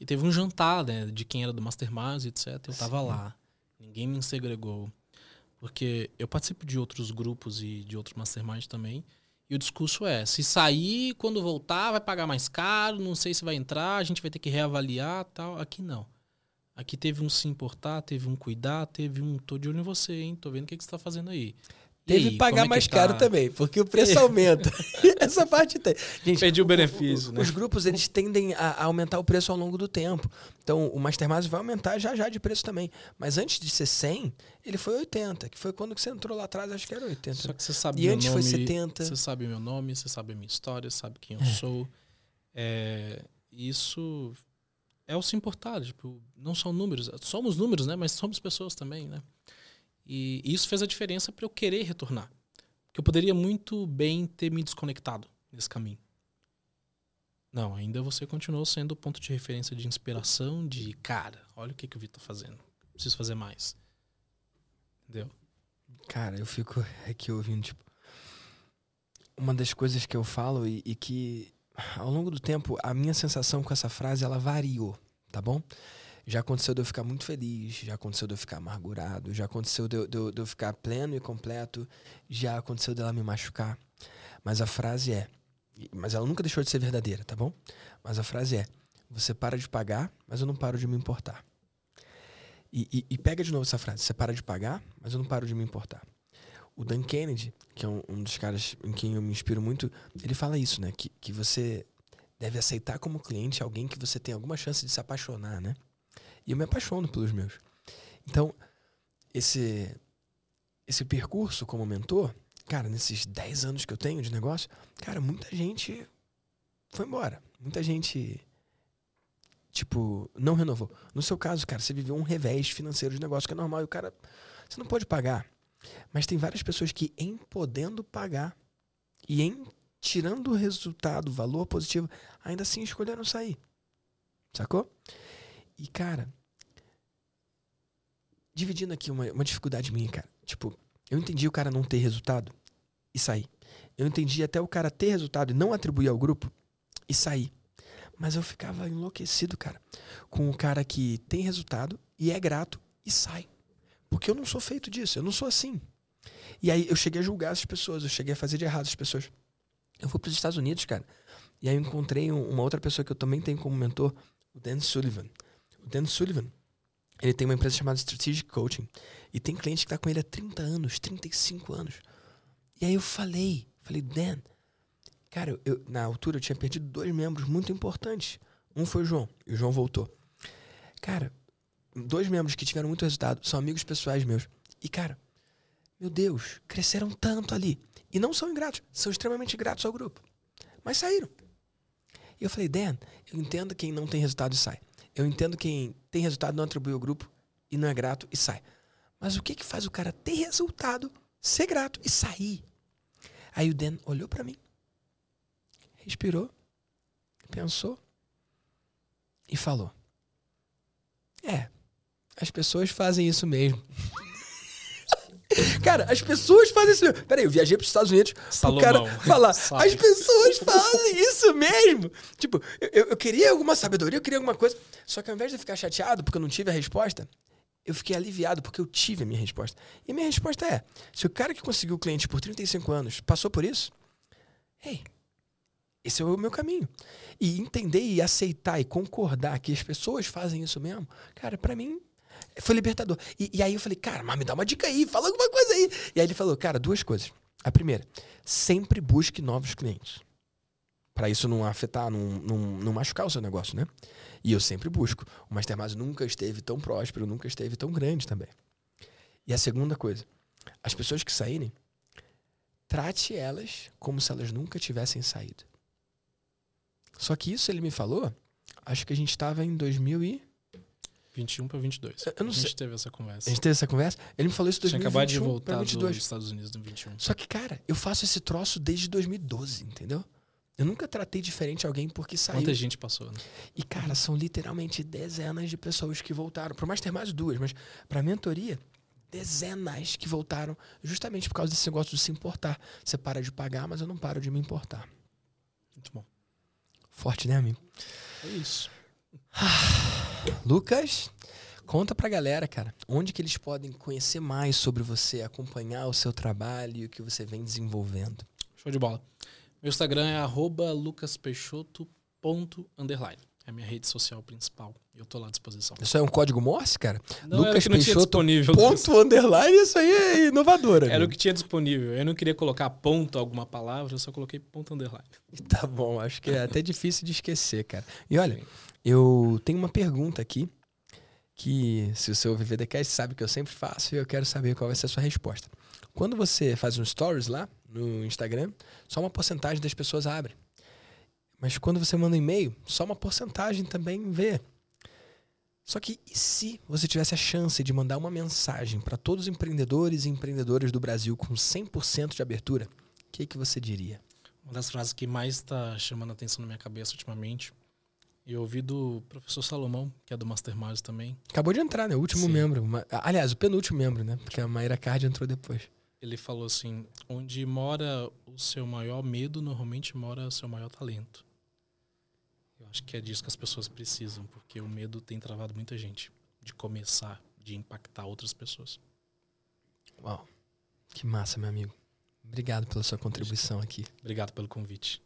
e teve um jantar, né, de quem era do Mastermind, etc. Eu tava Sim. lá. Ninguém me segregou. Porque eu participo de outros grupos e de outros Mastermind também. E o discurso é: se sair, quando voltar, vai pagar mais caro, não sei se vai entrar, a gente vai ter que reavaliar tal. Aqui não. Aqui teve um se importar, teve um cuidar, teve um tô de olho em você, hein? Tô vendo o que, que você tá fazendo aí. Teve que pagar é mais tá? caro também, porque o preço aumenta. Essa parte tem. Gente, Perdi o benefício, o, né? Os grupos, eles tendem a, aumentar o preço ao longo do tempo. Então, o Mastermind vai aumentar já já de preço também. Mas antes de ser 100, ele foi 80, que foi quando você entrou lá atrás, acho que era 80. Só que você sabe E antes nome, foi 70. Você sabe meu nome, você sabe a minha história, sabe quem eu é. sou. É, isso é o se importar, tipo, não são números, somos números, né, mas somos pessoas também, né? E isso fez a diferença para eu querer retornar. Porque eu poderia muito bem ter me desconectado nesse caminho. Não, ainda você continuou sendo o ponto de referência de inspiração, de cara, olha o que, que o Vitor tá fazendo. Preciso fazer mais. Entendeu? Cara, eu fico aqui ouvindo, tipo. Uma das coisas que eu falo e, e que ao longo do tempo a minha sensação com essa frase ela variou, tá bom? Já aconteceu de eu ficar muito feliz, já aconteceu de eu ficar amargurado, já aconteceu de eu, de eu, de eu ficar pleno e completo, já aconteceu dela me machucar. Mas a frase é, mas ela nunca deixou de ser verdadeira, tá bom? Mas a frase é: você para de pagar, mas eu não paro de me importar. E, e, e, pega de novo essa frase: você para de pagar, mas eu não paro de me importar. O Dan Kennedy, que é um, um dos caras em quem eu me inspiro muito, ele fala isso, né? Que, que você deve aceitar como cliente alguém que você tem alguma chance de se apaixonar, né? E eu me apaixono pelos meus. Então, esse esse percurso como mentor, cara, nesses 10 anos que eu tenho de negócio, cara, muita gente foi embora. Muita gente tipo, não renovou. No seu caso, cara, você viveu um revés financeiro de negócio que é normal e o cara você não pode pagar. Mas tem várias pessoas que em podendo pagar e em tirando o resultado, valor positivo, ainda assim escolheram sair. Sacou? E cara, dividindo aqui uma, uma dificuldade minha, cara. Tipo, eu entendi o cara não ter resultado e sair. Eu entendi até o cara ter resultado e não atribuir ao grupo e sair. Mas eu ficava enlouquecido, cara, com o cara que tem resultado e é grato e sai. Porque eu não sou feito disso, eu não sou assim. E aí eu cheguei a julgar as pessoas, eu cheguei a fazer de errado as pessoas. Eu fui para os Estados Unidos, cara, e aí eu encontrei uma outra pessoa que eu também tenho como mentor, o Dan Sullivan. O Dan Sullivan, ele tem uma empresa chamada Strategic Coaching. E tem cliente que tá com ele há 30 anos, 35 anos. E aí eu falei, falei, Dan, cara, eu, na altura eu tinha perdido dois membros muito importantes. Um foi o João, e o João voltou. Cara, dois membros que tiveram muito resultado, são amigos pessoais meus. E, cara, meu Deus, cresceram tanto ali. E não são ingratos, são extremamente gratos ao grupo. Mas saíram. E eu falei, Dan, eu entendo quem não tem resultado e sai. Eu entendo quem tem resultado não atribui ao grupo e não é grato e sai. Mas o que que faz o cara ter resultado, ser grato e sair? Aí o Dan olhou para mim, respirou, pensou e falou: É, as pessoas fazem isso mesmo. Cara, as pessoas fazem isso mesmo. Peraí, eu viajei pros Estados Unidos pro cara Salomão. falar. Sabe. As pessoas fazem isso mesmo. Tipo, eu, eu queria alguma sabedoria, eu queria alguma coisa. Só que ao invés de eu ficar chateado porque eu não tive a resposta, eu fiquei aliviado porque eu tive a minha resposta. E a minha resposta é: se o cara que conseguiu o cliente por 35 anos passou por isso, hey, esse é o meu caminho. E entender e aceitar e concordar que as pessoas fazem isso mesmo, cara, pra mim foi libertador. E, e aí eu falei, cara, mas me dá uma dica aí, fala alguma coisa aí. E aí ele falou, cara, duas coisas. A primeira, sempre busque novos clientes. Pra isso não afetar, não, não, não machucar o seu negócio, né? E eu sempre busco. O Mastermind nunca esteve tão próspero, nunca esteve tão grande também. E a segunda coisa, as pessoas que saírem, trate elas como se elas nunca tivessem saído. Só que isso ele me falou, acho que a gente estava em 2000 e... 21 para 22. Eu não a gente sei. teve essa A conversa. gente teve essa conversa? Ele me falou isso em Tinha 2021 acabado de voltar pra dos 22. Estados Unidos no 21. Só que, cara, eu faço esse troço desde 2012, entendeu? Eu nunca tratei diferente alguém porque saiu. Quanta gente passou, né? E, cara, são literalmente dezenas de pessoas que voltaram. Por mais ter mais duas, mas pra mentoria, dezenas que voltaram justamente por causa desse negócio de se importar. Você para de pagar, mas eu não paro de me importar. Muito bom. Forte, né, amigo? É isso. Lucas, conta pra galera, cara, onde que eles podem conhecer mais sobre você, acompanhar o seu trabalho e o que você vem desenvolvendo. Show de bola. Meu Instagram é lucaspeixoto.underline. É a minha rede social principal. Eu tô lá à disposição. Isso é um código Morse, cara? Não, era o que não tinha disponível. Ponto underline, isso aí é inovador, Era o que tinha disponível. Eu não queria colocar ponto alguma palavra, eu só coloquei ponto underline. Tá bom, acho que é até difícil de esquecer, cara. E olha, eu tenho uma pergunta aqui que, se o seu VVDcast sabe que eu sempre faço e eu quero saber qual vai ser a sua resposta. Quando você faz um stories lá no Instagram, só uma porcentagem das pessoas abre. Mas quando você manda um e-mail, só uma porcentagem também vê. Só que e se você tivesse a chance de mandar uma mensagem para todos os empreendedores e empreendedoras do Brasil com 100% de abertura, o que, que você diria? Uma das frases que mais está chamando a atenção na minha cabeça ultimamente. Eu ouvi do professor Salomão, que é do Mastermind também. Acabou de entrar, né? O último Sim. membro. Aliás, o penúltimo membro, né? Porque a Maíra Card entrou depois. Ele falou assim: onde mora o seu maior medo, normalmente mora o seu maior talento. Acho que é disso que as pessoas precisam, porque o medo tem travado muita gente de começar, de impactar outras pessoas. Uau. Que massa, meu amigo. Obrigado pela sua contribuição aqui. Obrigado pelo convite.